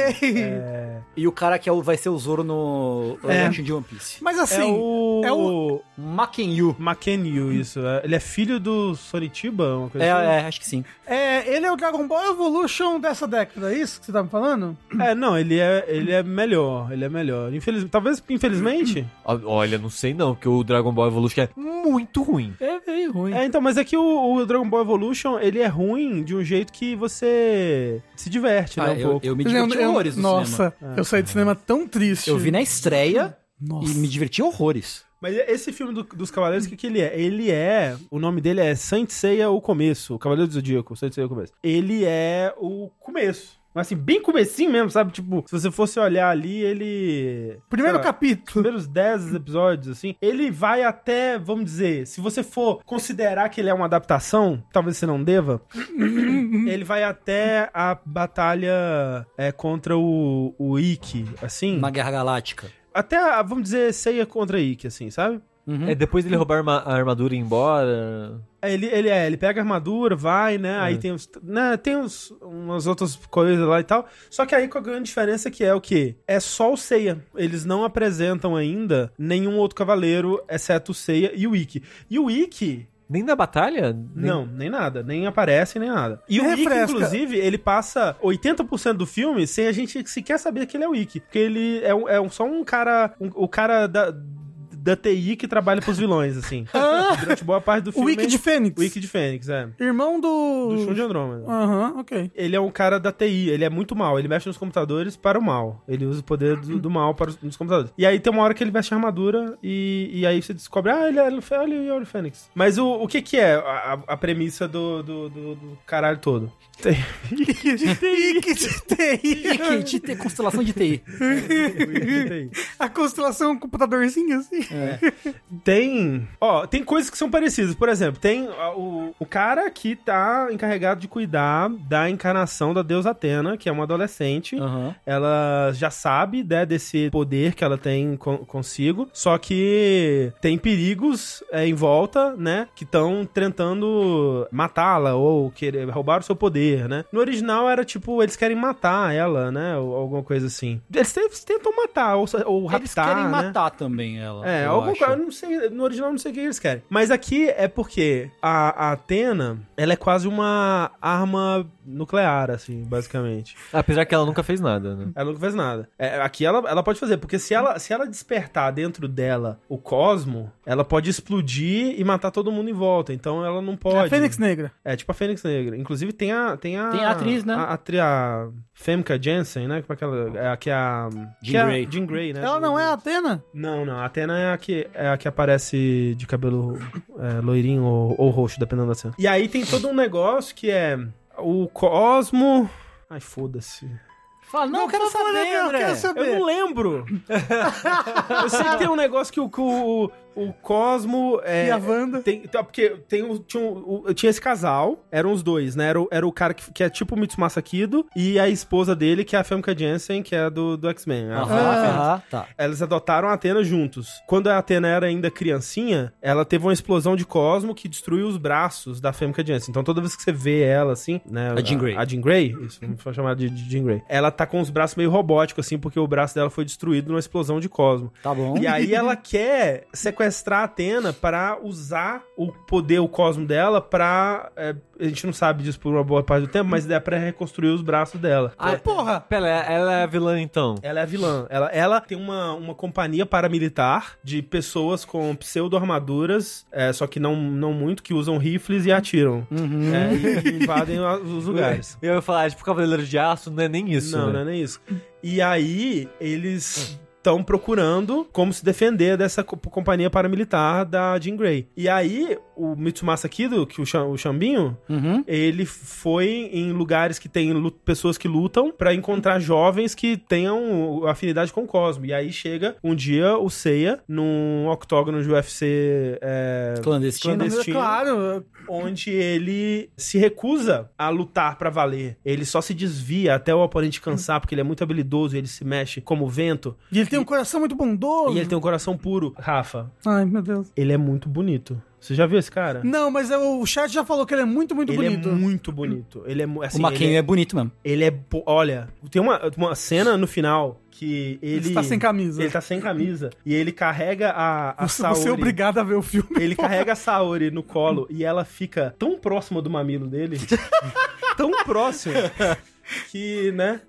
E o cara que é o- vai ser o Zoro no É. de One Piece. Mas É assim, o... é o- Makenyu. Makenyu, isso. é. Ele é filho do Sonitiba, uma coisa É, assim? é, acho que sim. é, ele é o Dragon Ball Evolution dessa década, é isso que você tá me falando? É, não, ele é, ele é melhor, ele é melhor. Infeliz... Talvez, infelizmente... Olha, não sei não, porque o Dragon Ball Evolution é muito ruim. É meio ruim. É, então, mas é que o, o Dragon Ball Evolution, ele é ruim de um jeito que você se diverte, né, Ah, um eu, pouco. eu me diverti Eu- eu- horrores no Nossa, cinema. eu saí do cinema tão triste. Eu vi na estreia Nossa. e me diverti horrores. Mas esse filme do- dos Cavaleiros, o que, que ele é? Ele é. O nome dele é Saint Seiya o Começo. O Cavaleiro do Zodíaco, Saint Seiya o Começo. Ele é o começo. Mas assim, bem comecinho mesmo, sabe? Tipo, se você fosse olhar ali, ele. Primeiro lá, capítulo. primeiros 10 episódios, assim, ele vai até, vamos dizer, se você for considerar que ele é uma adaptação, talvez você não deva, <laughs> ele vai até a batalha é, contra o, o Ikki, assim. Na Guerra Galáctica. Até, a, vamos dizer, ceia contra Ikki, assim, sabe? Uhum. É depois dele roubar a arma- a armadura e ir embora. É, Ele, ele é, ele pega a armadura, vai, né? Aí É. tem uns, né, tem uns, umas outras coisas lá e tal. Só que aí com a grande diferença que é o quê? É só o Seiya. Eles não apresentam ainda nenhum outro cavaleiro, exceto o Seiya e o Ikki. E o Ikki, Nem na batalha? Nem- não, nem nada, nem aparece, nem nada. E o Refresca. inclusive, ele passa 80% do filme sem a gente sequer saber que ele é o Ikki. Porque ele é, um- é um- só um cara, um- o cara da, da TI que trabalha pros vilões, assim. <laughs> Durante boa parte do O filme. Wiki de Fênix. O Wiki de Fênix, é. Irmão do... Do Shun de Andrômeda. Aham, ok. Ele é um cara da TI, ele é muito mal. Ele mexe nos computadores para o mal. Ele usa o poder do, do mal para os nos computadores. E aí tem uma hora que ele veste a armadura e, e aí você descobre, ah, ele é ele é olha o Fênix. Mas o, o que que é a, a- premissa do, do, do- do caralho todo? Tem... Ike de TI. Ike, de T- <laughs> constelação de TI. A constelação computadorzinho, assim. Tem. Ó, tem coisas que são parecidas. Por exemplo, tem o, o cara que tá encarregado de cuidar da encarnação da deusa Atena, que é uma adolescente. Aham. Ela já sabe, né, desse poder que ela tem con- consigo, só que tem perigos é, em volta, né, que estão tentando matá-la ou querer roubar o seu poder, né. No original era tipo, eles querem matar ela, né, ou alguma coisa assim. Eles te- tentam matar ou, ou raptar, Eles querem né? matar também ela. É, eu alguma acho. coisa, eu não sei, no original eu não sei o que eles querem. Mas aqui é porque a, a Atena, ela é quase uma arma nuclear, assim, basicamente. Apesar que ela nunca fez nada, né? Ela nunca fez nada. É, aqui ela, ela pode fazer, porque se ela, se ela despertar dentro dela o cosmo, ela pode explodir e matar todo mundo em volta. Então ela não É pode. a Fênix Negra. É, tipo a Fênix Negra. Inclusive tem a. Tem a, Tem a atriz, né? A, atri- a Femka Jensen, né? Como é que ela. É a que é a. Jean que é a- Grey. Jean Grey, né? Ela não é a Atena? Não, não. A Atena é a que, é a que aparece de cabelo é, loirinho ou, ou roxo, dependendo da cena. E aí tem todo um negócio que é o Cosmo. Ai, foda-se. Fala, não, eu quero favor, saber, eu quero saber. Eu não lembro. <laughs> eu sei que tem um negócio que o, que o, O Cosmo é. E a Wanda? Tem, tá, porque tem, o- tinha, um- o- tinha esse casal, eram os dois, né? Era, o- era o cara que, que é tipo o Mitsumasa Kido e a esposa dele, que é a Femke Jensen, que é do, do X-Men. Aham, a- aham, tá. Eles adotaram a Atena juntos. Quando a Atena era ainda criancinha, ela teve uma explosão de cosmo que destruiu os braços da Femke Jensen. Então toda vez que você vê ela, assim, né? A Jean Grey. A, Jean Grey, isso, vamos chamar de, de Jean Grey. Ela tá com os braços meio robóticos, assim, porque o braço dela foi destruído numa explosão de cosmo. Tá bom. E aí ela quer sequestrar a Atena para usar o poder, o cosmo dela pra... é, a gente não sabe disso por uma boa parte do tempo, mas é pra reconstruir os braços dela. Ah, porra! Pera, ela é a vilã então. Ela é a vilã. Ela, ela tem uma, uma companhia paramilitar de pessoas com pseudo-armaduras, é, só que não, não muito, que usam rifles e atiram. É, e, e <laughs> invadem os lugares. Eu ia falar, tipo, Cavaleiro de Aço, não é nem isso. não, né? não é nem isso. E aí, eles estão procurando como se defender dessa co- companhia paramilitar da Jean Grey. E aí, o Mitsumasa Kido, que o, Cham- o Chambinho, Uhum. ele foi em lugares que tem pessoas que lutam pra encontrar jovens que tenham afinidade com o Cosmo. E aí chega um dia o Seiya num octógono de UFC é, Clandestino. clandestino, Claro, onde ele se recusa a lutar pra valer. Ele só se desvia até o oponente cansar, porque ele é muito habilidoso, ele se mexe como vento. e ele tem um coração muito bondoso. E ele tem um coração puro. Rafa, Ai, meu Deus. ele é muito bonito. Você já viu esse cara? Não, mas é- o chat já falou que ele é muito, muito ele bonito. é muito bonito. Ele é assim, o Maquinho ele é... é, bonito mesmo. ele é olha, tem uma, uma cena no final que ele Ele está sem camisa. Ele tá sem camisa e ele carrega a, a Você, Saori. você é obrigado a ver o filme. Ele carrega a Saori no colo e ela fica tão próxima do mamilo dele, <laughs> tão próximo, que, né?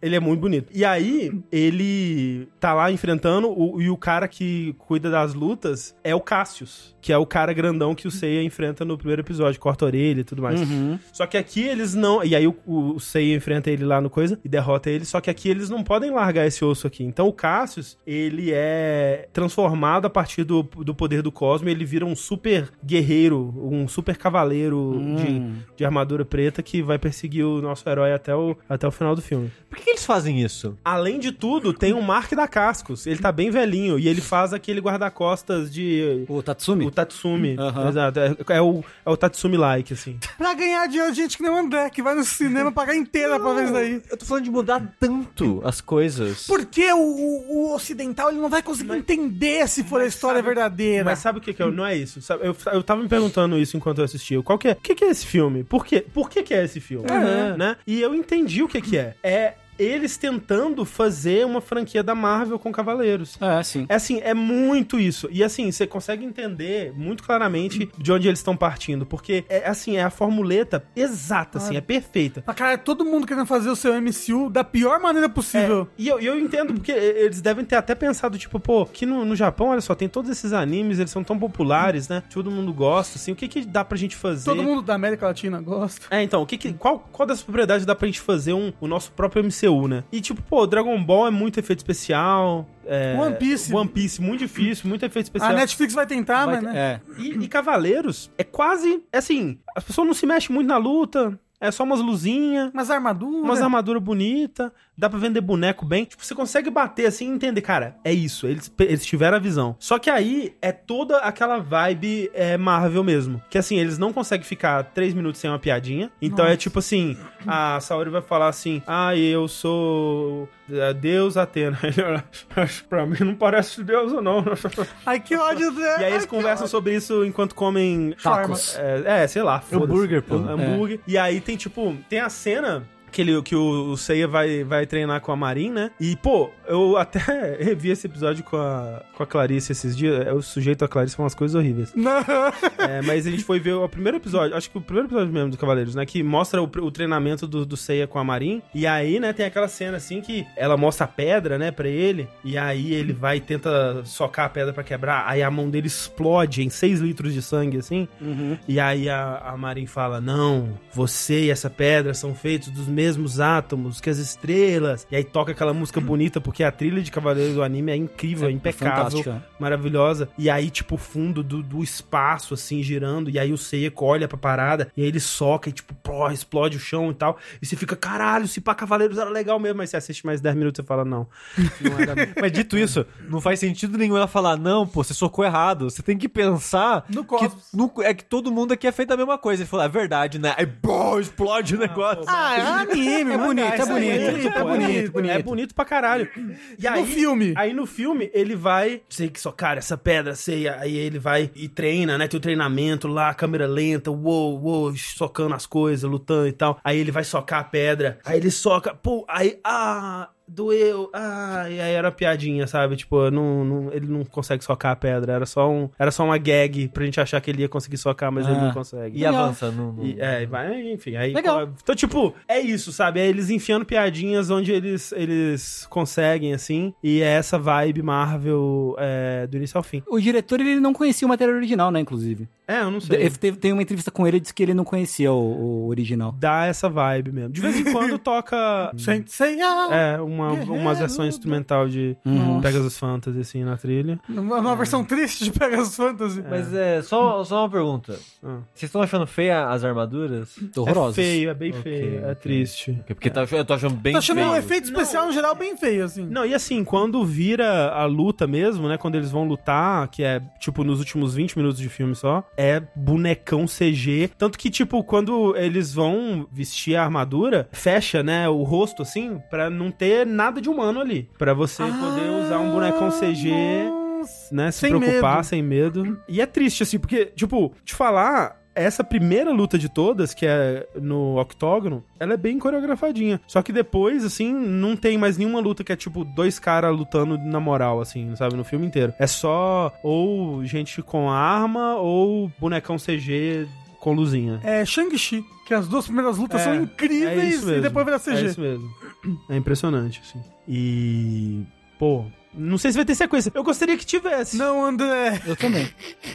Ele é muito bonito. E aí, ele tá lá enfrentando, o, e o cara que cuida das lutas é o Cassius, que é o cara grandão que o Seiya enfrenta no primeiro episódio, corta a orelha e tudo mais. Uhum. Só que aqui eles não. E aí o, o Seiya enfrenta ele lá no coisa e derrota ele. Só que aqui eles não podem largar esse osso aqui. Então o Cassius, ele é transformado a partir do, do poder do Cosmo. Ele vira um super guerreiro, um super cavaleiro de, de armadura preta que vai perseguir o nosso herói até o, até o final do filme. Por que, que eles fazem isso? Além de tudo, tem o Mark da Cascos. Ele tá bem velhinho e ele faz aquele guarda-costas de. O Tatsumi? O Tatsumi. Aham. Exato. É, é o, é o Tatsumi-like, assim. Pra ganhar dinheiro, gente que nem o André, que vai no cinema pagar inteira pra ver isso daí. Eu tô falando de mudar tanto as coisas. Porque o, o- o ocidental ele não vai conseguir entender se for a história sabe- verdadeira. Mas sabe o que, que é? Não é isso. Sabe, eu, eu tava me perguntando isso enquanto eu assistia. Qual que é? O que, que é esse filme? Por quê? Por que, que é esse filme? Uhum. Né? E eu entendi o que, que é. É eles tentando fazer uma franquia da Marvel com Cavaleiros. É, sim. É assim, é muito isso. E assim, você consegue entender muito claramente de onde eles estão partindo. Porque é assim, é a formuleta exata, assim, é perfeita. Cara, todo mundo querendo fazer o seu MCU da pior maneira possível. E eu, eu entendo, porque eles devem ter até pensado, tipo, pô, aqui no, no Japão, olha só, tem todos esses animes, eles são tão populares, né? Todo mundo gosta, assim, o que que dá pra gente fazer? Todo mundo da América Latina gosta. É, então, o que que, qual, qual das propriedades dá pra gente fazer um, o nosso próprio MCU, né? E tipo, pô, Dragon Ball é muito efeito especial. É, One Piece. One Piece, muito difícil, muito efeito especial. A Netflix vai tentar, Vai mas né? É. E, e Cavaleiros é quase, é assim, as pessoas não se mexem muito na luta, é só umas luzinhas. Mas armadura. Umas armaduras bonitas, dá pra vender boneco bem. Tipo, você consegue bater assim e entender, cara, é isso, eles, eles tiveram a visão. Só que aí é toda aquela vibe é, Marvel mesmo. Que assim, eles não conseguem ficar três minutos sem uma piadinha. Então é tipo assim, a Saori vai falar assim, ah, eu sou é, Deus Atena. <laughs> pra mim não parece Deus ou não. <laughs> Ai, que ódio, André. E aí Ai, eles conversam sobre isso enquanto comem Tacos. é, é, sei lá. foda-se. hambúrguer, pô. É, Hambúrguer. E aí tem, tipo, tem a cena que, ele, que o, o Seiya vai, vai treinar com a Marin, né? E, pô, eu até <laughs> revi esse episódio com a, com a Clarice esses dias. É, O sujeito a Clarice fala umas coisas horríveis. Não. É, mas a gente foi ver o primeiro episódio, acho que o primeiro episódio mesmo do Cavaleiros, né? Que mostra o, o treinamento do, do Seiya com a Marin. E aí, né, tem aquela cena assim que ela mostra a pedra, né, pra ele. E aí ele vai e tenta socar a pedra pra quebrar. Aí a mão dele explode em 6 litros de sangue, assim. E aí a, a Marin fala: Não, você e essa pedra são feitos dos mesmos átomos que as estrelas. E aí toca aquela música bonita, porque porque a trilha de Cavaleiro do Anime é incrível, é, impecável, fantástica. maravilhosa. E aí, tipo, o fundo do, do espaço, assim, girando. E aí o Seiya olha pra parada. E aí ele soca e, tipo, pô, explode o chão e tal. E você fica, caralho, se pá Cavaleiros era legal mesmo. Mas você assiste mais 10 minutos e fala, não. Não era. <laughs> Mas dito isso, não faz sentido nenhum ela falar, não, pô, você socou errado. Você tem que pensar No que no- é que todo mundo aqui é feito a mesma coisa. Ele falou, é verdade, né? Aí, bom, explode o negócio. Ah, é anime, É bonito, é isso aí, bonito, é é bonito, bonito. É bonito pra caralho. E aí, No filme. Aí no filme, ele vai. Sei que só, cara, essa pedra, sei. Aí ele vai e treina, né? Tem o treinamento lá, câmera lenta, uou, uou, socando as coisas, lutando e tal. Aí ele vai socar a pedra. Aí ele soca, pô, aí, ah. Doeu, ah, e aí era piadinha, sabe? Tipo, não, não- ele não consegue socar a pedra. Era só, um, era só uma gag pra gente achar que ele ia conseguir socar, mas ele Ah. não consegue. E avança no. no- E, é, vai, enfim, aí. Legal. Então, tipo, é isso, sabe? É eles enfiando piadinhas onde eles, eles conseguem, assim. E é essa vibe Marvel é, do início ao fim. O diretor, ele não conhecia o material original, né, inclusive. É, eu não sei. Ele teve- tem uma entrevista com ele, disse que ele não conhecia o, o original. Dá essa vibe mesmo. De vez em quando <laughs> toca. Sensei, ah, É, uma, Guerreiro uma versão do- instrumental de Uhum. Pegasus Fantasy, assim, na trilha. Uma, uma versão triste de Pegasus Fantasy. Mas é, só, só uma pergunta. Ah. Vocês estão achando feia as armaduras? Horrorosos. É feio, é bem feio, é ok. triste. Porque tá, eu tô achando bem Tô achando feio. um efeito especial no geral bem feio, assim. Não, e assim, quando vira a luta mesmo, né? Quando eles vão lutar, que é, tipo, nos últimos 20 minutos de filme só, é bonecão CG. Tanto que, tipo, quando eles vão vestir a armadura, fecha, né, o rosto, assim, pra não ter nada de humano ali. Pra você poder usar um bonecão CG Nossa. né? Se Sem preocupar, medo. sem medo. E é triste, assim, porque, tipo, te falar. Essa primeira luta de todas, que é no octógono, ela é bem coreografadinha. Só que depois, assim, não tem mais nenhuma luta que é tipo dois caras lutando na moral, assim, sabe? No filme inteiro. É só ou gente com arma ou bonecão CG com luzinha. É Shang-Chi, que as duas primeiras lutas É, são É incríveis isso e depois vira É CG. isso mesmo. É impressionante, assim. E. Pô. Não sei se vai ter sequência. Eu gostaria que tivesse. Não, André. Eu também.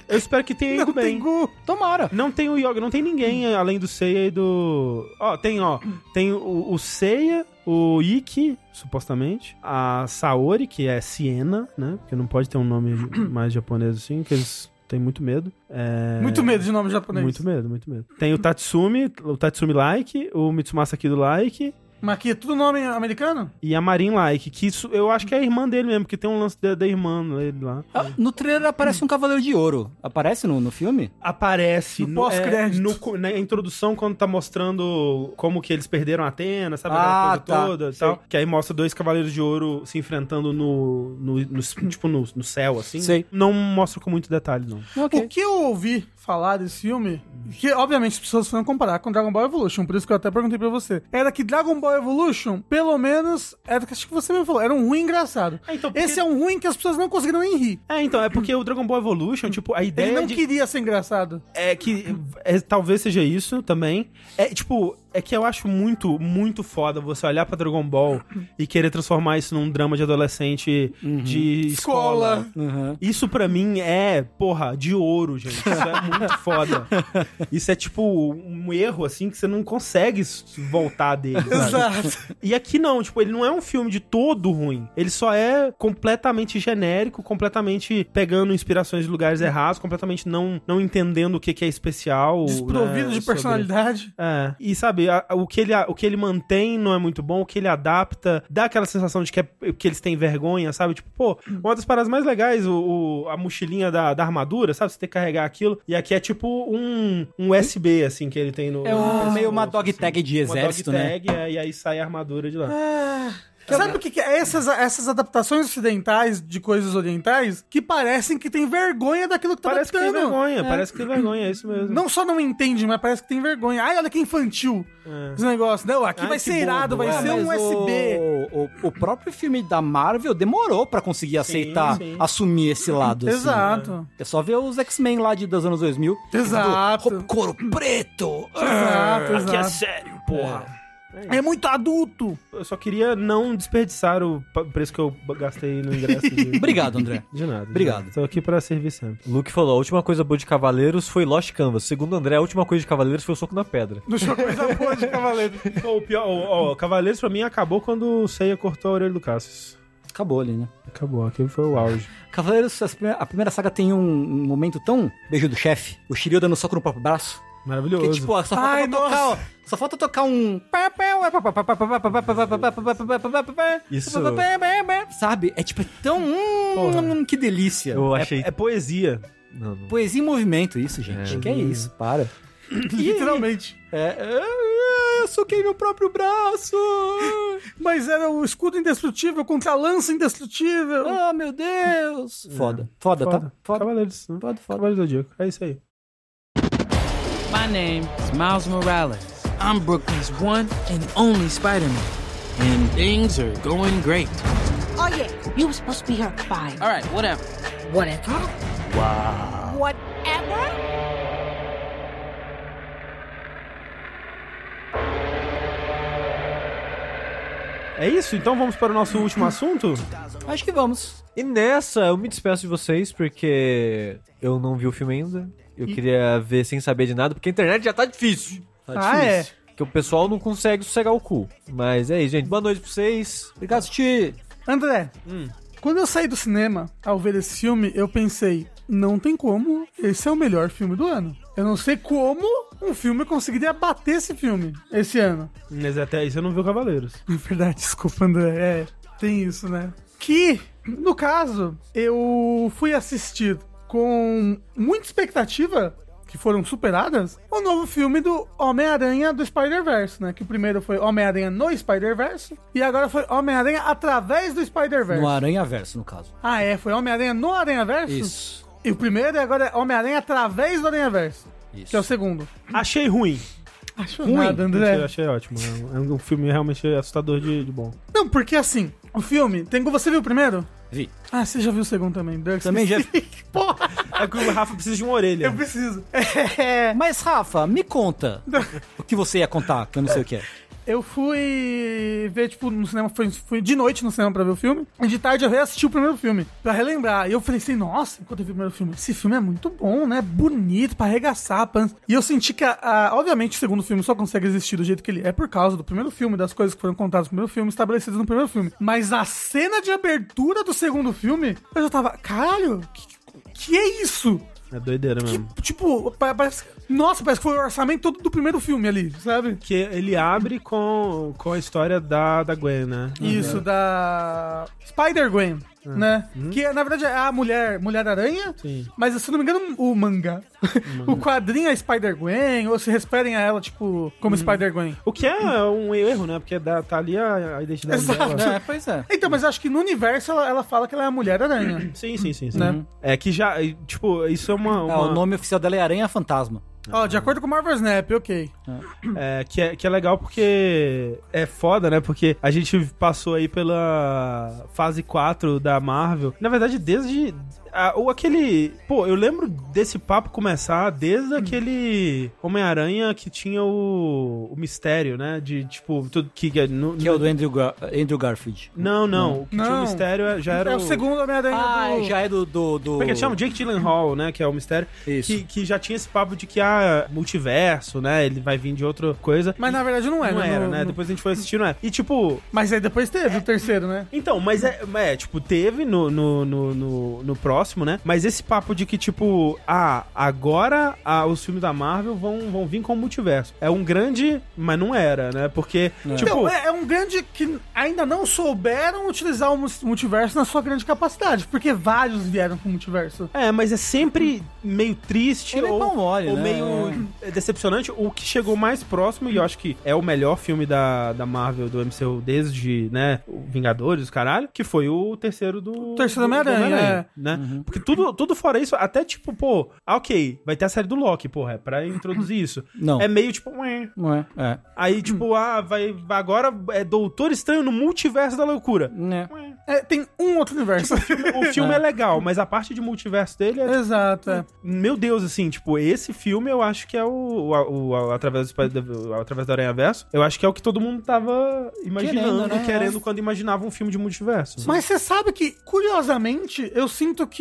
Eu espero que tenha ido Não bem. tem Gu. Tomara. Não tem o Yoga, não tem ninguém além do Seiya e do. Ó, tem, ó. Tem o, o Seiya, o Ikki, supostamente. A Saori, que é Siena, né? Porque não pode ter um nome <clears throat> mais japonês assim, que eles têm muito medo. É... Muito medo de nome japonês. Muito medo, muito medo. Tem o Tatsumi, o Tatsumi Like, o Mitsumasa Kido Like Mas aqui é tudo nome americano? e a Marin Like, que isso, eu acho que é a irmã dele mesmo, porque tem um lance da, da irmã dele lá. Ah, no trailer aparece um cavaleiro de ouro. Aparece no, no filme? Aparece No no, pós-crédito. é, na introdução quando tá mostrando como que eles perderam a Atena, sabe? Ah, Aquela coisa tá. toda e tal. Que aí mostra dois cavaleiros de ouro se enfrentando no, no, no- tipo, no, no céu, assim. Sei. Não mostra com muito detalhe, não. O que eu ouvi falar desse filme, que obviamente as pessoas foram comparar com Dragon Ball Evolution, por isso que eu até perguntei pra você, era que Dragon Ball Evolution, pelo menos, era acho que você mesmo falou, era um ruim engraçado. É, então, porque- Esse é um ruim que as pessoas não conseguiram nem rir. É, então, é porque o Dragon Ball Evolution, tipo, a ideia Ele não de... queria ser engraçado. É que é, talvez seja isso também. É tipo, é que eu acho muito, muito foda você olhar pra Dragon Ball e querer transformar isso num drama de adolescente de escola. Escola. Uhum. Isso pra mim é, porra, de ouro, gente. Isso é muito foda. <laughs> Isso é tipo um erro, assim, que você não consegue voltar dele. sabe? Exato. E aqui não, tipo, ele não é um filme de todo ruim. Ele só é completamente genérico, completamente pegando inspirações de lugares errados, completamente não, não entendendo o que, que é especial. Desprovido né, de sobre- personalidade. É, e sabe, a- o, que ele, a- o que ele mantém não é muito bom, o que ele adapta, dá aquela sensação de que, é, que eles têm vergonha, sabe? Tipo, pô, uma das paradas mais legais, o, o- a mochilinha da, da armadura, sabe? Você tem que carregar aquilo, e aqui é tipo um, um USB, assim, que ele tem no... É um, no meio uma dog tag de Uma exército, dog né? tag, é, e aí sai a armadura de lá. Sabe o que, que é? Essas, essas adaptações ocidentais de coisas orientais que parecem que tem vergonha daquilo que tá Parece que tem adaptando. vergonha, parece que tem vergonha, é isso mesmo. Não só não entende, mas parece que tem vergonha. Ai, olha que infantil É. esse negócio. Não, aqui Ai, vai ser irado, bobo, vai é, ser um USB. O, o, o próprio filme da Marvel demorou pra conseguir aceitar, sim. assumir esse lado. assim, Exato. né? É só ver os X-Men lá de, dos anos 2000. Exato. Do couro preto. Exato, Aqui é exato. sério, porra. É muito adulto. Eu só queria não desperdiçar o preço que eu gastei no ingresso. De... <laughs> Obrigado, André. <laughs> De nada. Obrigado. Tô aqui pra servir sempre. Luke falou, a última coisa boa de Cavaleiros foi Lost Canvas. Segundo André, a última coisa de Cavaleiros foi o soco na pedra. Não show coisa boa de cavaleiro. <laughs> Pô, o pior, ó, Cavaleiros pra mim acabou quando o Seiya cortou a orelha do Cassius. Acabou ali, né? Acabou, aquele foi o auge. Cavaleiros, a primeira saga tem um, um momento tão beijo do chefe, o Shiryu dando soco no próprio braço, Maravilhoso. que tipo, ó, só falta Ai, tocar, ó, só falta tocar um Isso- sabe? É tipo, é tão hum, que delícia. Eu achei. É poesia. Não, não. Poesia em movimento, isso, gente. Que é isso, para. Literalmente. É, é, eu soquei meu próprio braço. Mas era o escudo indestrutível contra a lança indestrutível. Oh, meu Deus. Foda. Foda, tá? Foda. Foda. Cavaleiros, né? Foda, foda. Cavaleiros do Zodíaco. É isso aí. My name is Miles Morales. I'm Brooklyn's one and only Spider-Man. And things are going great. Oh yeah, you were supposed to be here at five. All right, whatever. Whatever. Wow. Whatever. É isso? Então vamos para o nosso último assunto? Acho que vamos. E nessa, eu me despeço de vocês porque eu não vi o filme ainda. Eu queria ver sem saber de nada, porque a internet já tá difícil. Tá Ah, é? Que o pessoal não consegue sossegar o cu. Mas é isso, gente. Boa noite pra vocês. Obrigado, Ti. André, quando eu saí do cinema ao ver esse filme, eu pensei, não tem como, esse é o melhor filme do ano. Eu não sei como um filme conseguiria bater esse filme esse ano. Mas até aí você não viu Cavaleiros. <laughs> É verdade, desculpa, André. É, tem isso, né? Que, no caso, eu fui assistir com muita expectativa, que foram superadas, o novo filme do Homem-Aranha do Spider-Verse, né? Que o primeiro foi Homem-Aranha no Spider-Verse, e agora foi Homem-Aranha através do Spider-Verse. No Aranha Verso, no caso. Ah, é? Foi Homem-Aranha no Aranha-Verso? Isso. E o primeiro e agora é Homem-Aranha através do Aranha-Verso, Isso. que é o segundo. Achei ruim. Acho Ruim? nada, André. Achei, achei ótimo. É um- É um filme realmente assustador de, de bom. Não, porque assim, o filme, tem você viu o primeiro? Vi. Ah, você já viu o segundo também. Dark Também já- <laughs> Porra, É que o Rafa precisa de uma orelha. eu preciso. É, Mas, Rafa, me conta <laughs> o que você ia contar, que eu não sei o que é. Eu fui ver, tipo, no cinema, fui, fui de noite no cinema pra ver o filme, e de tarde eu reassisti o primeiro filme, pra relembrar. E eu falei assim, nossa, enquanto eu vi o primeiro filme, esse filme é muito bom, né? Bonito, pra arregaçar, pan. E eu senti que, a, a- obviamente, o segundo filme só consegue existir do jeito que ele é por causa do primeiro filme, das coisas que foram contadas no primeiro filme, estabelecidas no primeiro filme. Mas a cena de abertura do segundo filme, eu já tava, caralho, que, que é isso? É doideira mesmo. Que, tipo, pa- parece. Nossa, parece que foi o orçamento todo do primeiro filme ali, sabe? Que ele abre com, com a história da, da Gwen, né? Isso, da. Spider-Gwen, né? Que na verdade é a mulher, mulher aranha. Sim. Mas se não me engano, o mangá. o quadrinho é Spider-Gwen, ou se referem a ela, tipo, como Spider-Gwen. O que é um erro, né? Porque dá, tá ali a, a identidade Exato. dela. É, pois é. Então, mas eu acho que no universo ela, ela fala que ela é a mulher aranha. Sim, sim, sim. sim. Né? É que já, tipo, isso é uma... Ah, uma- o nome oficial dela é Aranha Fantasma. Ó, de acordo com o Marvel Snap, ok. É, que, é, que é legal porque é foda, né? Porque a gente passou aí pela fase 4 da Marvel. Na verdade, desde. Ou aquele. Pô, eu lembro desse papo começar desde aquele Homem-Aranha que tinha o, o mistério, né? De tipo, tudo que. que no- Que é o do Andrew, Gar Andrew Garfield. Não, não. O que tinha o Não. mistério já era. É o segundo Homem-Aranha Ah, do... já é do. do, do... Como é que chama? Jake Gyllenhaal, né? Que é o mistério. Isso. Que, que já tinha esse papo de que, ah, multiverso, né? Ele vai vir de outra coisa. Mas na verdade não é, não era, No- né? no- Depois a gente foi assistir, não é. E tipo, Mas aí depois teve o terceiro, né? então, mas é, é, tipo, teve no, no, no, no, no próximo, né? Mas esse papo de que, tipo, ah, agora ah, os filmes da Marvel vão, vão vir com o multiverso. É um grande, mas não era, né? Porque, tipo, Então, é, é um grande que ainda não souberam utilizar o mu- multiverso na sua grande capacidade, porque vários vieram com o multiverso. É, mas é sempre meio triste é ou, pau mole, ou né? meio decepcionante. O que chegou mais próximo, e eu acho que é o melhor filme da, da Marvel, do MCU, desde, né, o Vingadores, caralho, que foi o terceiro do... terceiro do- do Homem-Aranha, é. né? Porque tudo, tudo fora isso, até tipo, pô, ah, ok, vai ter a série do Loki, porra, é pra introduzir isso. Não. É meio tipo, ué. Não é? É. Aí, tipo, ah, vai, agora é Doutor Estranho no multiverso da loucura. Né? É, tem um outro universo. O filme <laughs> é legal, mas a parte de multiverso dele é Exato, é. meu Deus, assim, tipo, esse filme eu acho que é o, o, o- através, do, através do Aranha Verso, eu acho que é o que todo mundo tava imaginando, Querendo, querendo, né? quando imaginava um filme de multiverso. Mas você sabe que, curiosamente, eu sinto que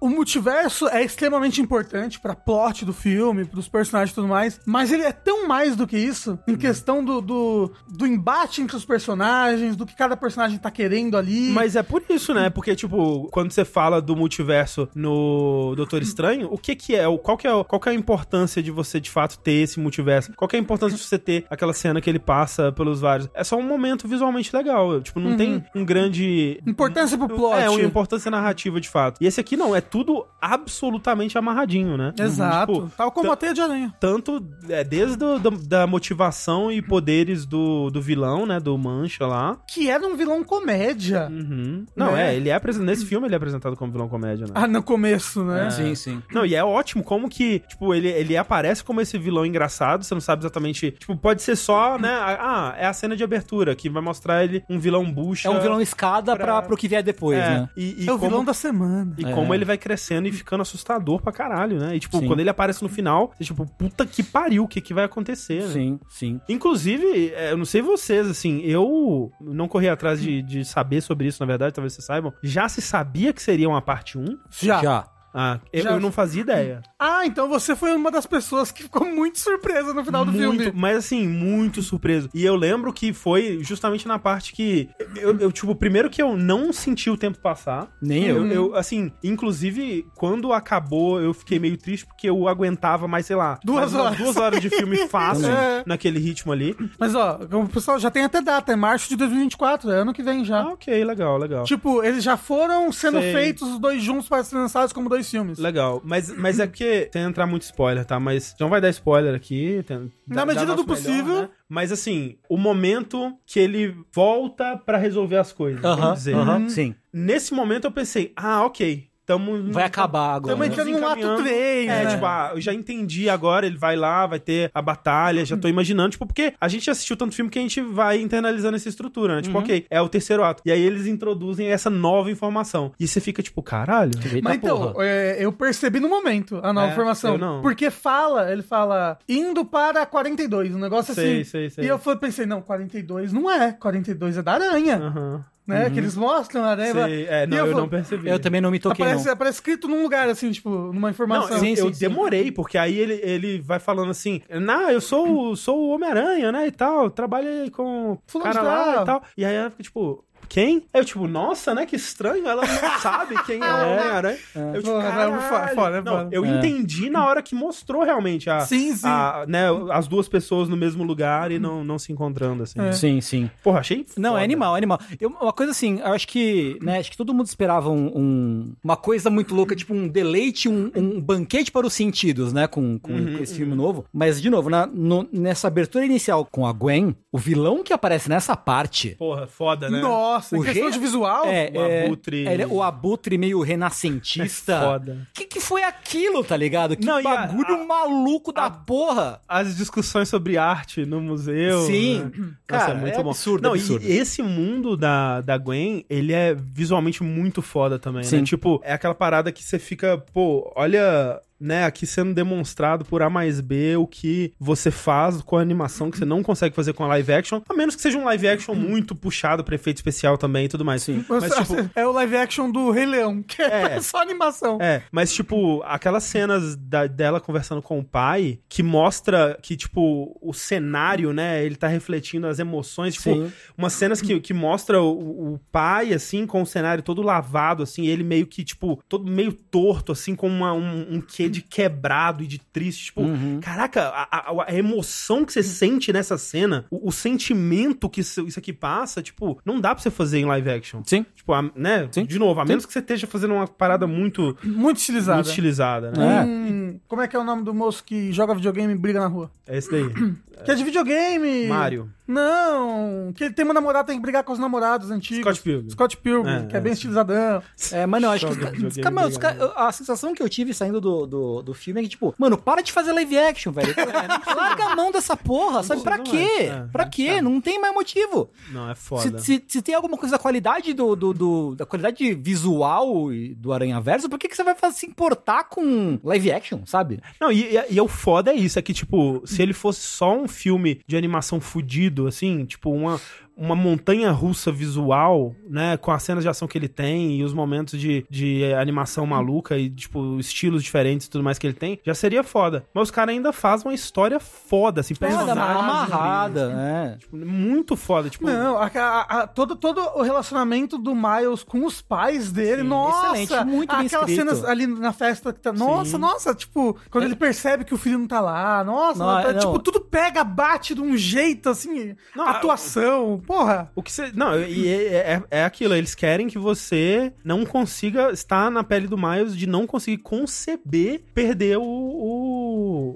o multiverso é extremamente importante pra plot do filme, pros personagens e tudo mais, mas ele é tão mais do que isso, em questão do, do, do embate entre os personagens, do que cada personagem tá querendo ali. Mas é por isso, né? Porque, tipo, quando você fala do multiverso no Doutor Estranho, o que que é? Qual que é, qual que é a importância de você, de fato, ter esse multiverso? Qual que é a importância de você ter aquela cena que ele passa pelos vários? É só um momento visualmente legal. Tipo, não tem um grande... Importância pro plot. É, uma importância narrativa, de fato. E esse aqui não, é tudo absolutamente amarradinho, né? Exato. Tipo, Tal como a teia de aranha. tanto é, desde o, da, da motivação e poderes do, do vilão, né? Do Mancha lá. Que era um vilão comédia. Uhum. Não, Né? é, ele é apresentado. Nesse filme ele é apresentado como vilão comédia, né? Ah, no começo, né? Sim, sim. Não, e é ótimo como que, tipo, ele, ele aparece como esse vilão engraçado, você não sabe exatamente. Tipo, pode ser só, né? Ah, é a cena de abertura, que vai mostrar ele um vilão bucha. É um vilão escada pra- pra, pro que vier depois, é, né? E, e É o como, vilão da semana. E É. como ele vai crescendo e ficando assustador pra caralho, né? E, tipo, Sim. quando ele aparece no final, você, tipo, puta que pariu, o que, que vai acontecer, né? Sim, sim. Inclusive, é, eu não sei vocês, assim, eu não corri atrás de, de saber sobre isso, na verdade, talvez vocês saibam. Já se sabia que seria uma parte 1? Já. Já. Ah, eu, Já. eu não fazia ideia. Ah, então você foi uma das pessoas que ficou muito surpresa no final do muito, filme. Mas assim, muito surpreso. E eu lembro que foi justamente na parte que. Eu, eu, tipo, primeiro que eu não senti o tempo passar. Nem eu. Eu, eu, assim, inclusive, quando acabou, eu fiquei meio triste porque eu aguentava mais, sei lá, Duas horas. duas horas de filme <laughs> fácil Também. naquele ritmo ali. Mas ó, o pessoal já tem até data, é março de 2024, é ano que vem já. Ah, ok, legal, legal. Tipo, eles já foram sendo Sei. feitos os dois juntos para serem lançados como dois filmes. Legal, mas, mas é porque, sem entrar muito spoiler, tá? Mas não vai dar spoiler aqui. tem- Na dá- medida dá do possível. né? Mas assim, o momento que ele volta pra resolver as coisas, Aham, vamos dizer. aham, sim. Nesse momento eu pensei, ah, ok. Tamo, Vai acabar agora. Tamo entrando no ato encaminhando. 3, É, né? tipo, ah, eu já entendi agora, ele vai lá, vai ter a batalha, já tô imaginando, tipo, porque a gente assistiu tanto filme que a gente vai internalizando essa estrutura, né? Tipo, Uhum. ok, é o terceiro ato. E aí eles introduzem essa nova informação. E você fica tipo, caralho. Eita Mas então, porra. é, eu percebi no momento a nova É, informação. eu não. Porque fala, ele fala, indo para 42, um negócio Sei, assim. sei, sei. E eu fui- pensei, não, 42 não é, 42 é da aranha, Aham. Né? Que eles mostram a aranha. Sei, é, não, eu, fui- não percebi. Eu também não me toquei, Aparece, não. aparece escrito num lugar, assim, tipo, numa Não, informação. eu, Sim, eu sim, sim. demorei, porque aí ele, ele vai falando assim, não, eu sou, o- sou o Homem-Aranha, né, e tal, trabalhei com o Fulano cara de lá e tal. E aí ela fica tipo, quem? Aí eu tipo, nossa, né, que estranho, ela não <laughs> sabe quem é o Homem-Aranha. Eu tipo, Porra, caralho. é foda, é foda. Não, eu É. entendi na hora que mostrou realmente a, Sim, sim. a- né, as duas pessoas no mesmo lugar e não, não se encontrando, assim. É. Sim, sim. Porra, achei Não, foda. é animal, é animal. Eu- uma coisa assim, eu acho que, né, acho que todo mundo esperava um, um- uma coisa muito louca, tipo um deleite, um, um banquete para os sentidos, né, com, com, Uhum, esse filme novo. Mas, de novo, na- no- nessa abertura inicial com a Gwen, o vilão que aparece nessa parte... Porra, foda, né? Nossa, em O questão re- de visual, É, o é, abutre- é, o abutre meio renascentista. <laughs> É foda. Que que foi aquilo, tá ligado? Que Não, a- bagulho a- maluco da a- porra. as discussões sobre arte no museu. Sim. né? Cara, Nossa, é absurdo, Não, absurdo. E esse mundo da, da Gwen, ele é visualmente muito foda também, Sim. né? Tipo, é aquela parada que você fica, pô, olha. Né, aqui sendo demonstrado por A mais B o que você faz com a animação que você não consegue fazer com a live action, a menos que seja um live action muito puxado pra efeito especial também e tudo mais. Sim. Mas, tipo, <laughs> é o live action do Rei Leão, que é, É. <laughs> só animação. é, mas, tipo, aquelas cenas da- dela conversando com o pai, que mostra que, tipo, o cenário, né, ele tá refletindo as emoções, tipo, Sim. umas cenas que, que mostra o, o pai, assim, com o cenário todo lavado, assim, ele meio que, tipo, todo meio torto, assim, com uma- um, um quê de quebrado e de triste, tipo, Uhum. caraca, a, a- a emoção que você sente nessa cena, o, o sentimento que isso, isso aqui passa, tipo, não dá pra você fazer em live action. Sim. Tipo, a- né, Sim. de novo, a menos que você esteja fazendo uma parada muito Muito estilizada. muito estilizada, né? É. Hum, como é que é o nome do moço que joga videogame e briga na rua? É esse daí. <clears throat> Que é de videogame. Mario. Não, que ele tem uma namorada, tem que brigar com os namorados antigos. Scott Pilgrim. Scott Pilgrim, É, que é, é, bem sim. estilizadão. <laughs> É, mas não, acho que. Os os mano, a sensação que eu tive saindo do, do, do, do filme é que, tipo, mano, para de fazer live action, velho. <laughs> Larga a mão dessa porra, sabe? Pra não quê? é, é, pra é quê? chato. Não tem mais motivo. Não, é Se, foda. se, se tem alguma coisa da qualidade do, do, do- da qualidade visual do Aranha Verso, por que, que você vai fazer, se importar com live action, sabe? Não, e, e, e o foda é isso, é que, tipo, se ele fosse só um filme de animação fudido, assim, tipo, uma, uma montanha russa visual, né, com as cenas de ação que ele tem e os momentos de, de animação maluca e, tipo, estilos diferentes e tudo mais que ele tem, já seria foda. Mas os caras ainda fazem uma história foda, assim, Foda, personagens amarrada, né? tipo, muito foda, tipo... Não, a- a- a- todo, todo o relacionamento do Miles com os pais dele, Sim, nossa! excelente, muito bem Aquelas escrito. cenas ali na festa que tá. Nossa, nossa, tipo, quando ele percebe que o filho não tá lá, nossa, Não, tá- é, não. tipo, tudo pega, bate de um jeito assim, Não, atuação, porra. O que você. Não, e é, é, é aquilo, eles querem que você não consiga estar na pele do Miles de não conseguir conceber perder o, o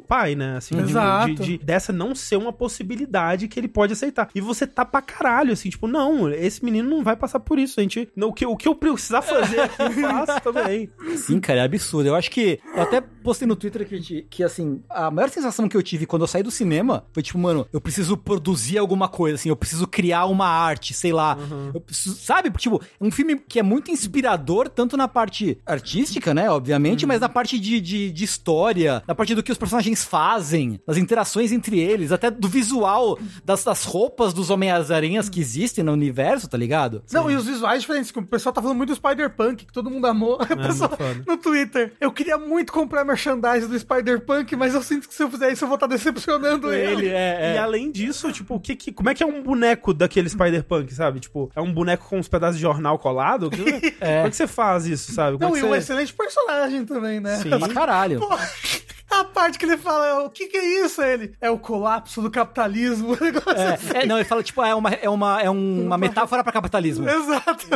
pai, né? Assim, Exato. de, de- dessa não ser uma possibilidade que ele pode aceitar. E você tá pra caralho, assim, tipo, não, esse menino não vai passar por isso. A gente. não, O que, o que eu precisar fazer aqui, eu faço também. <laughs> Sim, cara, é absurdo. Eu acho que. Eu até postei no Twitter que, que, assim, a maior sensação que eu tive quando eu saí do cinema foi tipo, mano, eu preciso produzir alguma coisa, assim, eu preciso criar uma arte, sei lá. Eu preciso, sabe? Tipo, é um filme que é muito inspirador, tanto na parte artística, né, obviamente, mas na parte de, de, de história, na parte do que os personagens fazem, das interações entre eles, até do visual das, das roupas dos Homem-Aranhas que existem no universo, tá ligado? Não, e os visuais diferentes. que O pessoal tá falando muito do Spider-Punk, que todo mundo amou. <laughs> O pessoal no Twitter. Eu queria muito comprar merchandise do Spider-Punk, mas eu sinto que se eu fizer isso, eu vou estar decepcionando ele. Ele é. E além disso, tipo, o que, que- como é que é um boneco daquele Spider-Punk, sabe? Tipo, é um boneco com uns pedaços de jornal colado? <laughs> Como é que você faz isso, sabe? Como Não, é e que um você... excelente personagem também, né? Sim. Pra caralho. Pô, a parte que ele fala, o que que é isso? Ele, é o colapso do capitalismo. o <laughs> negócio assim. É, é, não, ele fala, tipo, é uma, é uma, é uma metáfora pra capitalismo. Exato.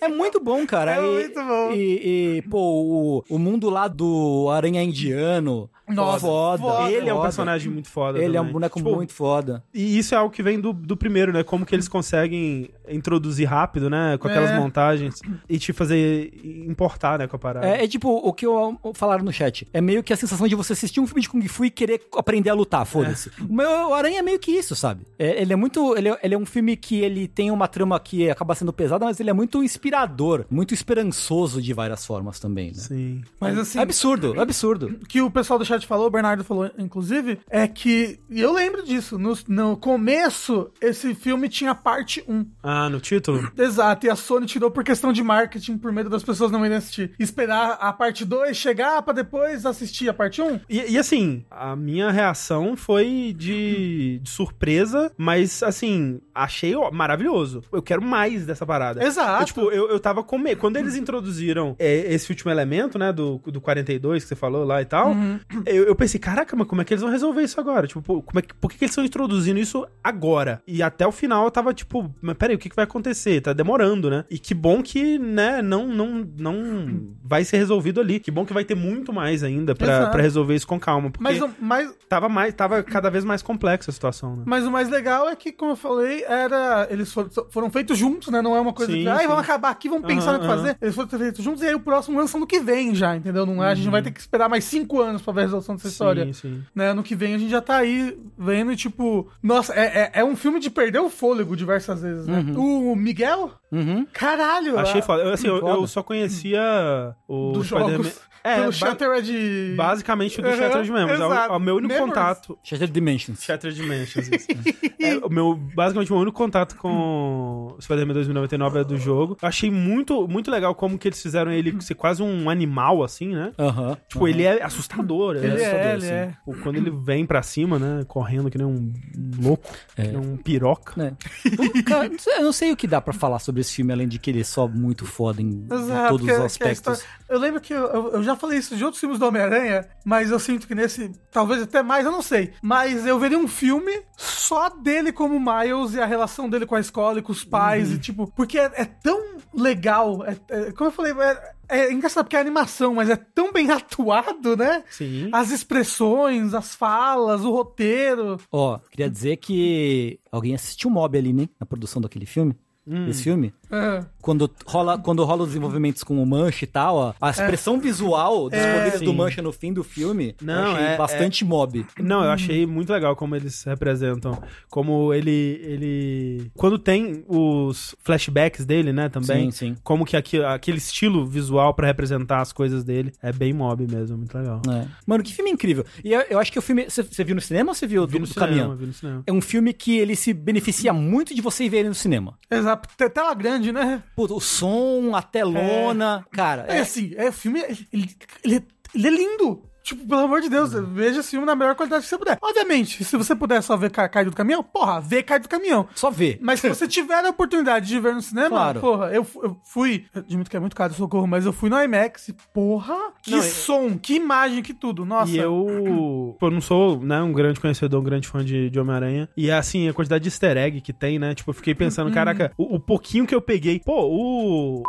É muito bom, cara. É e, muito bom. E, e, pô, o, o mundo lá do Aranha Indiano. Nossa, foda. foda. Ele é um foda. personagem muito foda. Ele é um também. boneco Tipo, muito foda. E isso é algo que vem do, do primeiro, né? Como que eles conseguem introduzir rápido, né? Com aquelas É. montagens e te fazer importar, né? Com a parada. É, é tipo o que eu, eu falaram no chat. É meio que a sensação de você assistir um filme de Kung Fu e querer aprender a lutar, foda-se. O meu Aranha é meio que isso, sabe? É, ele é muito. Ele é, ele é um filme que ele tem uma trama que acaba sendo pesada, mas ele é muito inspirador, muito esperançoso de várias formas também, né? Sim. Mas assim, É absurdo, é absurdo. o que o pessoal do chat falou, o Bernardo falou, inclusive, é que, e eu lembro disso, no, no começo, esse filme tinha parte 1. Ah, no título? Exato, e a Sony tirou por questão de marketing, por medo das pessoas não irem assistir. Esperar a parte 2 chegar pra depois assistir a parte 1. E, e, assim, a minha reação foi de, de surpresa, mas assim, achei ó, maravilhoso. Eu quero mais dessa parada. Exato. Eu, tipo, eu, eu tava com medo. Quando eles introduziram é, esse último elemento, né, do, do 42 que você falou lá e tal, Uhum. Eu, eu pensei, caraca, mas como é que eles vão resolver isso agora? Tipo, pô, como é que, por que, que eles estão introduzindo isso agora? E até o final eu tava tipo, mas peraí, o que, que vai acontecer? Tá demorando, né? E que bom que, né, não, não, não vai ser resolvido ali. Que bom que vai ter muito mais ainda pra resolver isso com calma. Porque Mas, mas, tava, mais, tava cada vez mais complexa a situação, né? mas o mais legal é que, como eu falei, era. Eles foram, foram feitos juntos, né? Não é uma coisa Sim, que. Ai, sim. vamos acabar aqui, vamos pensar no que fazer. Eles foram feitos juntos e aí o próximo lança no que vem já, entendeu? Não é, A gente vai ter que esperar mais cinco anos pra ver resolução dessa história. Sim, sim. né? No que vem a gente já tá aí vendo e tipo, nossa, é, é, é um filme de perder o fôlego diversas vezes, né? O Miguel? Uhum. Caralho! Achei a- foda. Eu, assim, eu, eu só conhecia o jogos. É, pelo Shattered. basicamente do Uhum, Shattered Memories. É o, exato. é o meu único Memories. contato. Shattered Dimensions. Shattered Dimensions, isso. <laughs> é, o meu, basicamente, o meu único contato com Spider-Man 2099 é do jogo. Eu achei muito, muito legal como que eles fizeram ele ser quase um animal, assim, né? Aham. Tipo, ele é assustador. Ele é, é, assustador, ele assim. é. Tipo, Quando ele vem pra cima, né? Correndo que nem um louco, que nem um piroca. O- cara, eu não sei o que dá pra falar sobre esse filme, além de que ele é só muito foda em, em Exato, todos os aspectos. história- Eu lembro que eu, eu- eu já falei isso de outros filmes do Homem-Aranha, mas eu sinto que nesse, talvez até mais, eu não sei. Mas eu veria um filme só dele como Miles e a relação dele com a escola e com os pais, Uhum. e tipo, porque é, é tão legal. é- é- como eu falei, é, é engraçado porque é animação, mas é tão bem <laughs> atuado, né? Sim. As expressões, as falas, o roteiro. Ó, queria dizer que alguém assistiu Mob ali, né? Na produção daquele filme. Hum. Esse filme. É. Quando rola, quando rola os desenvolvimentos com o Mancha e tal, ó, a expressão visual dos É, poderes do sim. Mancha no fim do filme, eu Não, achei é- bastante mob. Não, eu achei muito legal como eles representam. Como ele. ele Quando tem os flashbacks dele, né, também. Sim, sim. Como que aqui, aquele estilo visual pra representar as coisas dele é bem mob mesmo, muito legal. É. Mano, que filme incrível. E eu, eu acho que o filme. Você viu no cinema ou você viu Vi do, no do cinema, caminhão? vi no cinema. É um filme que ele se beneficia muito de você ver ele no cinema. Exato. Te- Tela grande, né? Puta, o som, a telona. Cara, É, é, assim, é o filme. Ele, ele, é- ele é lindo. Tipo, pelo amor de Deus, Uhum. veja esse filme na melhor qualidade que você puder. Obviamente, se você puder só ver ca- caído do caminhão, porra, vê caído do caminhão. só ver. Mas se você tiver a oportunidade de ver no cinema, Claro. porra, eu, eu fui. eu Admito que é muito caro, socorro, mas eu fui no IMAX e, porra, que Não, som, que imagem, que tudo. Nossa. E eu, <clears throat> pô, eu não sou, né, um grande conhecedor, um grande fã de, de Homem-Aranha. E assim, a quantidade de easter egg que tem, né? Tipo, eu fiquei pensando, Uhum. caraca, o, o pouquinho que eu peguei. Pô, o.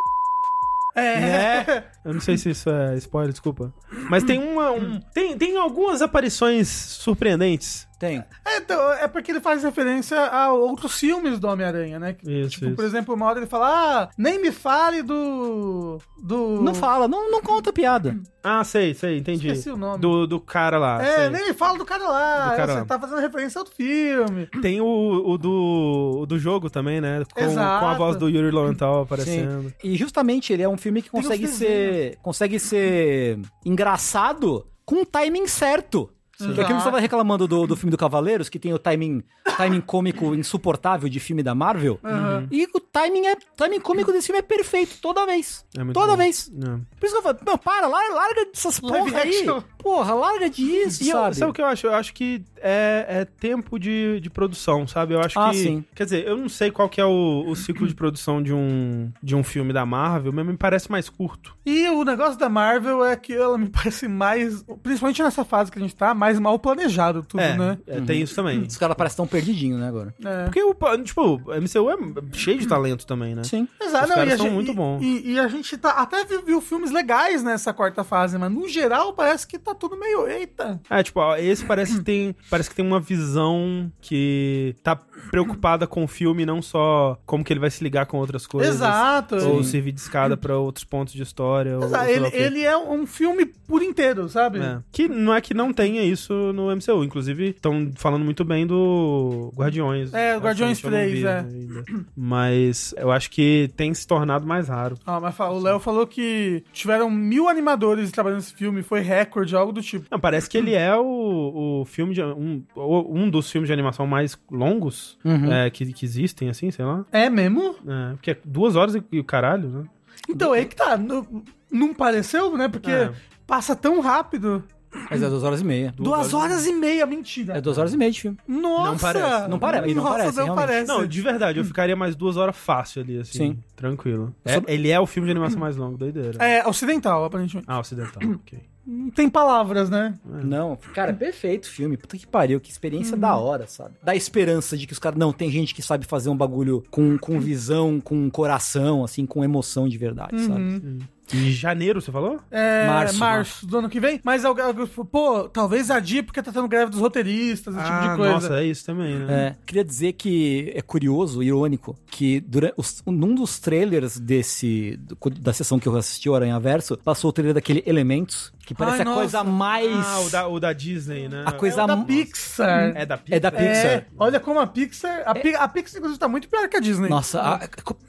É. Né? Eu não sei se isso é spoiler, desculpa. Mas tem uma. um- tem, tem algumas aparições surpreendentes. Tem. É, então, é porque ele faz referência a outros filmes do Homem-Aranha, né? Isso, tipo, isso. por exemplo, uma hora ele fala, ah, nem me fale do... do... Não fala, não, não conta piada. Ah, sei, sei, entendi. Esqueci o nome. Do, do cara lá. É, sei. nem me fala do cara lá. Do cara você lá. tá fazendo referência a outro filme. Tem o, o, do, o do jogo também, né? Com, Exato. com a voz do Yuri Lowenthal aparecendo. Sim. E justamente ele é um filme que consegue ser. consegue ser engraçado com o timing certo. Exato. Que aquilo que você tava reclamando do, do filme do Cavaleiros, que tem o timing, timing cômico <laughs> insuportável de filme da Marvel. Uhum. E o timing é. timing cômico desse filme é perfeito, toda vez. É muito toda bom. vez. É. Por isso que eu falo, não, para, larga, larga dessas Live porra aí. Porra, larga disso, E eu, sabe? sabe o que eu acho? Eu acho que é, é tempo de, de produção, sabe? Eu acho Ah, que. sim. Quer dizer, eu não sei qual que é o, o ciclo de produção de um, de um filme da Marvel, mas me parece mais curto. E o negócio da Marvel é que ela me parece mais, principalmente nessa fase que a gente tá, mais mal planejado tudo, é, né? é, tem isso também. Os caras parecem tão perdidinhos, né, agora? É. Porque o, tipo, o MCU é cheio de talento também, né? Sim. Exato, Os não, caras e a são gente- muito bons. E, e a gente tá, até viu, viu filmes legais nessa quarta fase, mas no geral parece que tá tudo meio, eita. É, tipo, ó, esse parece que tem, parece que tem uma visão que tá preocupada com o filme, não só como que ele vai se ligar com outras coisas. Exato. Ou Sim. servir de escada pra outros pontos de história. ou Exato, lá Ele, ele é um filme por inteiro, sabe? É. Que não é que não tenha isso no MCU. Inclusive, estão falando muito bem do Guardiões. É, Guardiões Essa eu não 3, vi é. ainda. Mas eu acho que tem se tornado mais raro. Ah, mas o Léo falou que tiveram mil animadores trabalhando nesse filme, foi recorde, algo do tipo. Não, parece que ele é o, o filme de. Um, um dos filmes de animação mais longos Uhum. é, que, que existem, assim, sei lá. É mesmo? É, porque é duas horas e, o caralho, né? Então, aí que tá. Não, não pareceu, né? Porque É. passa tão rápido. Mas é duas horas e meia. Duas, horas, e meia, mentira. É duas horas e meia de filme. Nossa! Não parece. Não pare- e não Nossa, parece, não realmente. parece. Não, de verdade, eu ficaria mais duas horas fácil ali, assim. Sim. Tranquilo. É, Sobre- Ele é o filme de animação mais longo, doideira. É ocidental, aparentemente. Ah, ocidental, <clears throat> ok. Não tem palavras, né? Não, cara, é perfeito o filme. Puta que pariu, que experiência da hora, sabe? Dá esperança de que os caras. Não, tem gente que sabe fazer um bagulho com, com visão, com coração, assim, com emoção de verdade, sabe? Em janeiro, você falou? É, março, Março, do ano que vem. Mas alguém, alguém falou, pô, talvez adie porque tá tendo greve dos roteiristas, esse tipo de coisa. Ah, nossa, é isso também, né? É, queria dizer que é curioso, irônico, que durante os, num dos trailers desse da sessão que eu assisti, o Aranha Verso, passou o trailer daquele Elementos, que parece Ai, a nossa. coisa mais Ah, o da, o da Disney, né? a coisa É o da m- Pixar. É da Pixar? é da Pixar. É, olha como a Pixar. A, Pi- a Pixar, inclusive, tá muito pior que a Disney. Nossa, a, a,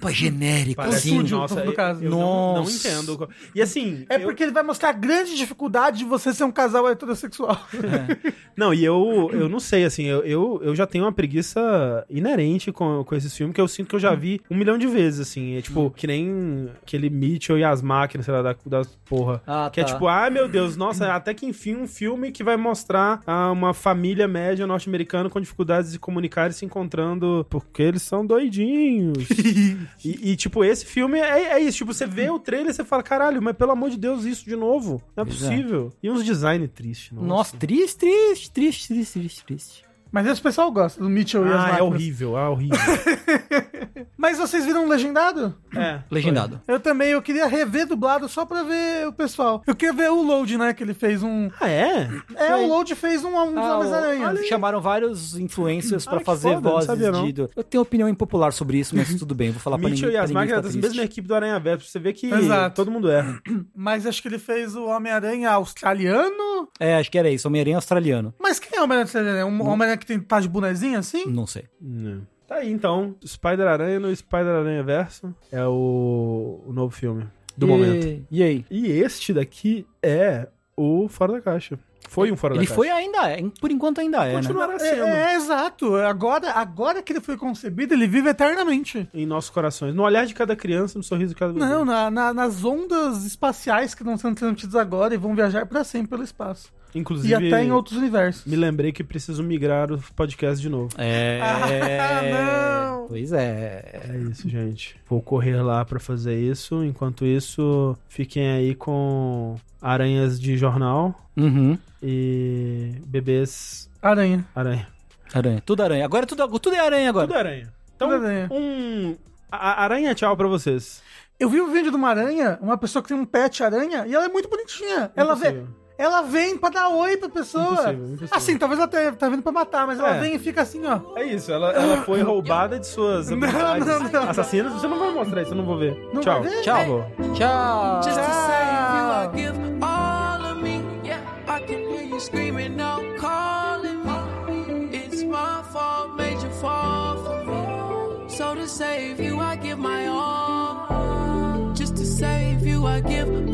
a, genérico, Parece, assim. estúdio, nossa, no caso. eu não, não entendo. E assim... É eu- porque ele vai mostrar a grande dificuldade de você ser um casal heterossexual. Não, e eu, eu não sei, assim, eu, eu, eu já tenho uma preguiça inerente com, com esses filmes que eu sinto que eu já vi um milhão de vezes, assim. É tipo, que nem aquele Mitchell e as máquinas, sei lá, da, da porra. Ah, que é tá. tipo, ah, meu Deus, nossa, até que enfim um filme que vai mostrar ah, uma família média norte-americana com dificuldades de comunicar e se encontrando porque eles são doidinhos. <laughs> e, e, tipo, esse filme é, é isso. Tipo, você vê o trailer e você fala, caralho, mas pelo amor de Deus, isso de novo. Não é é. possível. E uns design tristes, nossa. Nossa, triste, triste, triste, triste, triste, triste. Mas esse pessoal gosta do Mitchell e as Ah, é horrível, é horrível. <laughs> Mas vocês viram legendado? é. Legendado. Eu também, eu queria rever dublado só pra ver o pessoal. Eu queria ver o Load, né? Que ele fez um. Ah, é? É, o Load fez um, um Ah, Homens-Aranha. o- chamaram vários influencers pra que fazer foda, não vozes sabia, não. de. do- Eu tenho opinião impopular sobre isso, mas tudo bem, vou falar pra Mitchell ninguém. e as pra ninguém máquinas ficar da triste. mesma equipe do Aranha Verso. Pra você ver que Exato. todo mundo erra. <clears throat> Mas acho que ele fez o Homem-Aranha australiano. É, acho que era isso, Homem-Aranha australiano. Mas quem é o Homem-Aranha australiano? É um Homem-Aranha que tem, tá de bonezinho assim? Não sei. Não. Tá aí, então. Spider-Aranha no Spider-Aranha Verso é o, o novo filme do E- momento. E aí? E este daqui é o Fora da Caixa. Foi um Fora Ele da Caixa. foi ainda é, por enquanto ainda é, né? Continuará É, sendo. é, exato. Agora, agora que ele foi concebido, ele vive eternamente. Em nossos corações. No olhar de cada criança, no sorriso de cada. Não, na- na- nas ondas espaciais que estão sendo transmitidas agora e vão viajar pra sempre pelo espaço. Inclusive, E até em outros universos. me lembrei que preciso migrar o podcast de novo. É. <laughs> Ah, não. Pois é. É isso, gente. Vou correr lá pra fazer isso. Enquanto isso, fiquem aí com aranhas de jornal Uhum. e bebês Aranha. aranha. Aranha. Tudo aranha. Agora é tudo, tudo é aranha agora. Tudo aranha. Então, Tudo aranha. um a- aranha tchau pra vocês. Eu vi um vídeo de uma aranha, uma pessoa que tem um pet aranha, e ela é muito bonitinha. Ela Impossível. Ela vem pra dar oi pra pessoa. Impossível, impossível. Assim, talvez ela tenha- tá vindo pra matar, mas ela É. vem e fica assim, ó. É isso, ela, ela foi roubada de suas Não, não, não. assassinas. Você não vai mostrar isso, eu não vou ver. Não tchau. vai ver? Tchau. Tchau. Just to save you, I Tchau. give all of me. Yeah, I can hear you screaming out, calling me. It's my fault, made you fall for me. So to save you, I give my all. Just to save you, I give all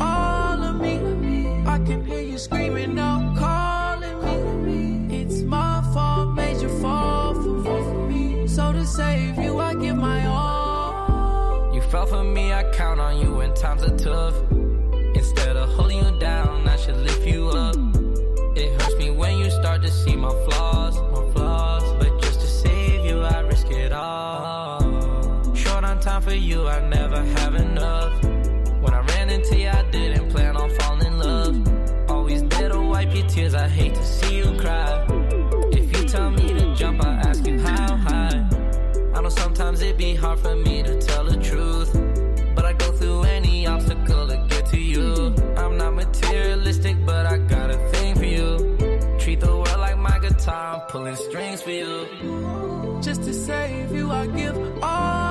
screaming out, calling me. It's my fault, made you fall for me. So to save you, I give my all. You fell for me, I count on you when times are tough. Instead of holding you down, I should lift you up. It hurts me when you start to see my flaws, my flaws. But just to save you, I risk it all. Short on time for you, I never have enough. When I ran into you, I didn't plan on falling I hate to see you cry. If you tell me to jump, I ask you how high. I know sometimes it be hard for me to tell the truth. But I go through any obstacle to get to you. I'm not materialistic, but I got a thing for you. Treat the world like my guitar, I'm pulling strings for you. Just to save you, I give all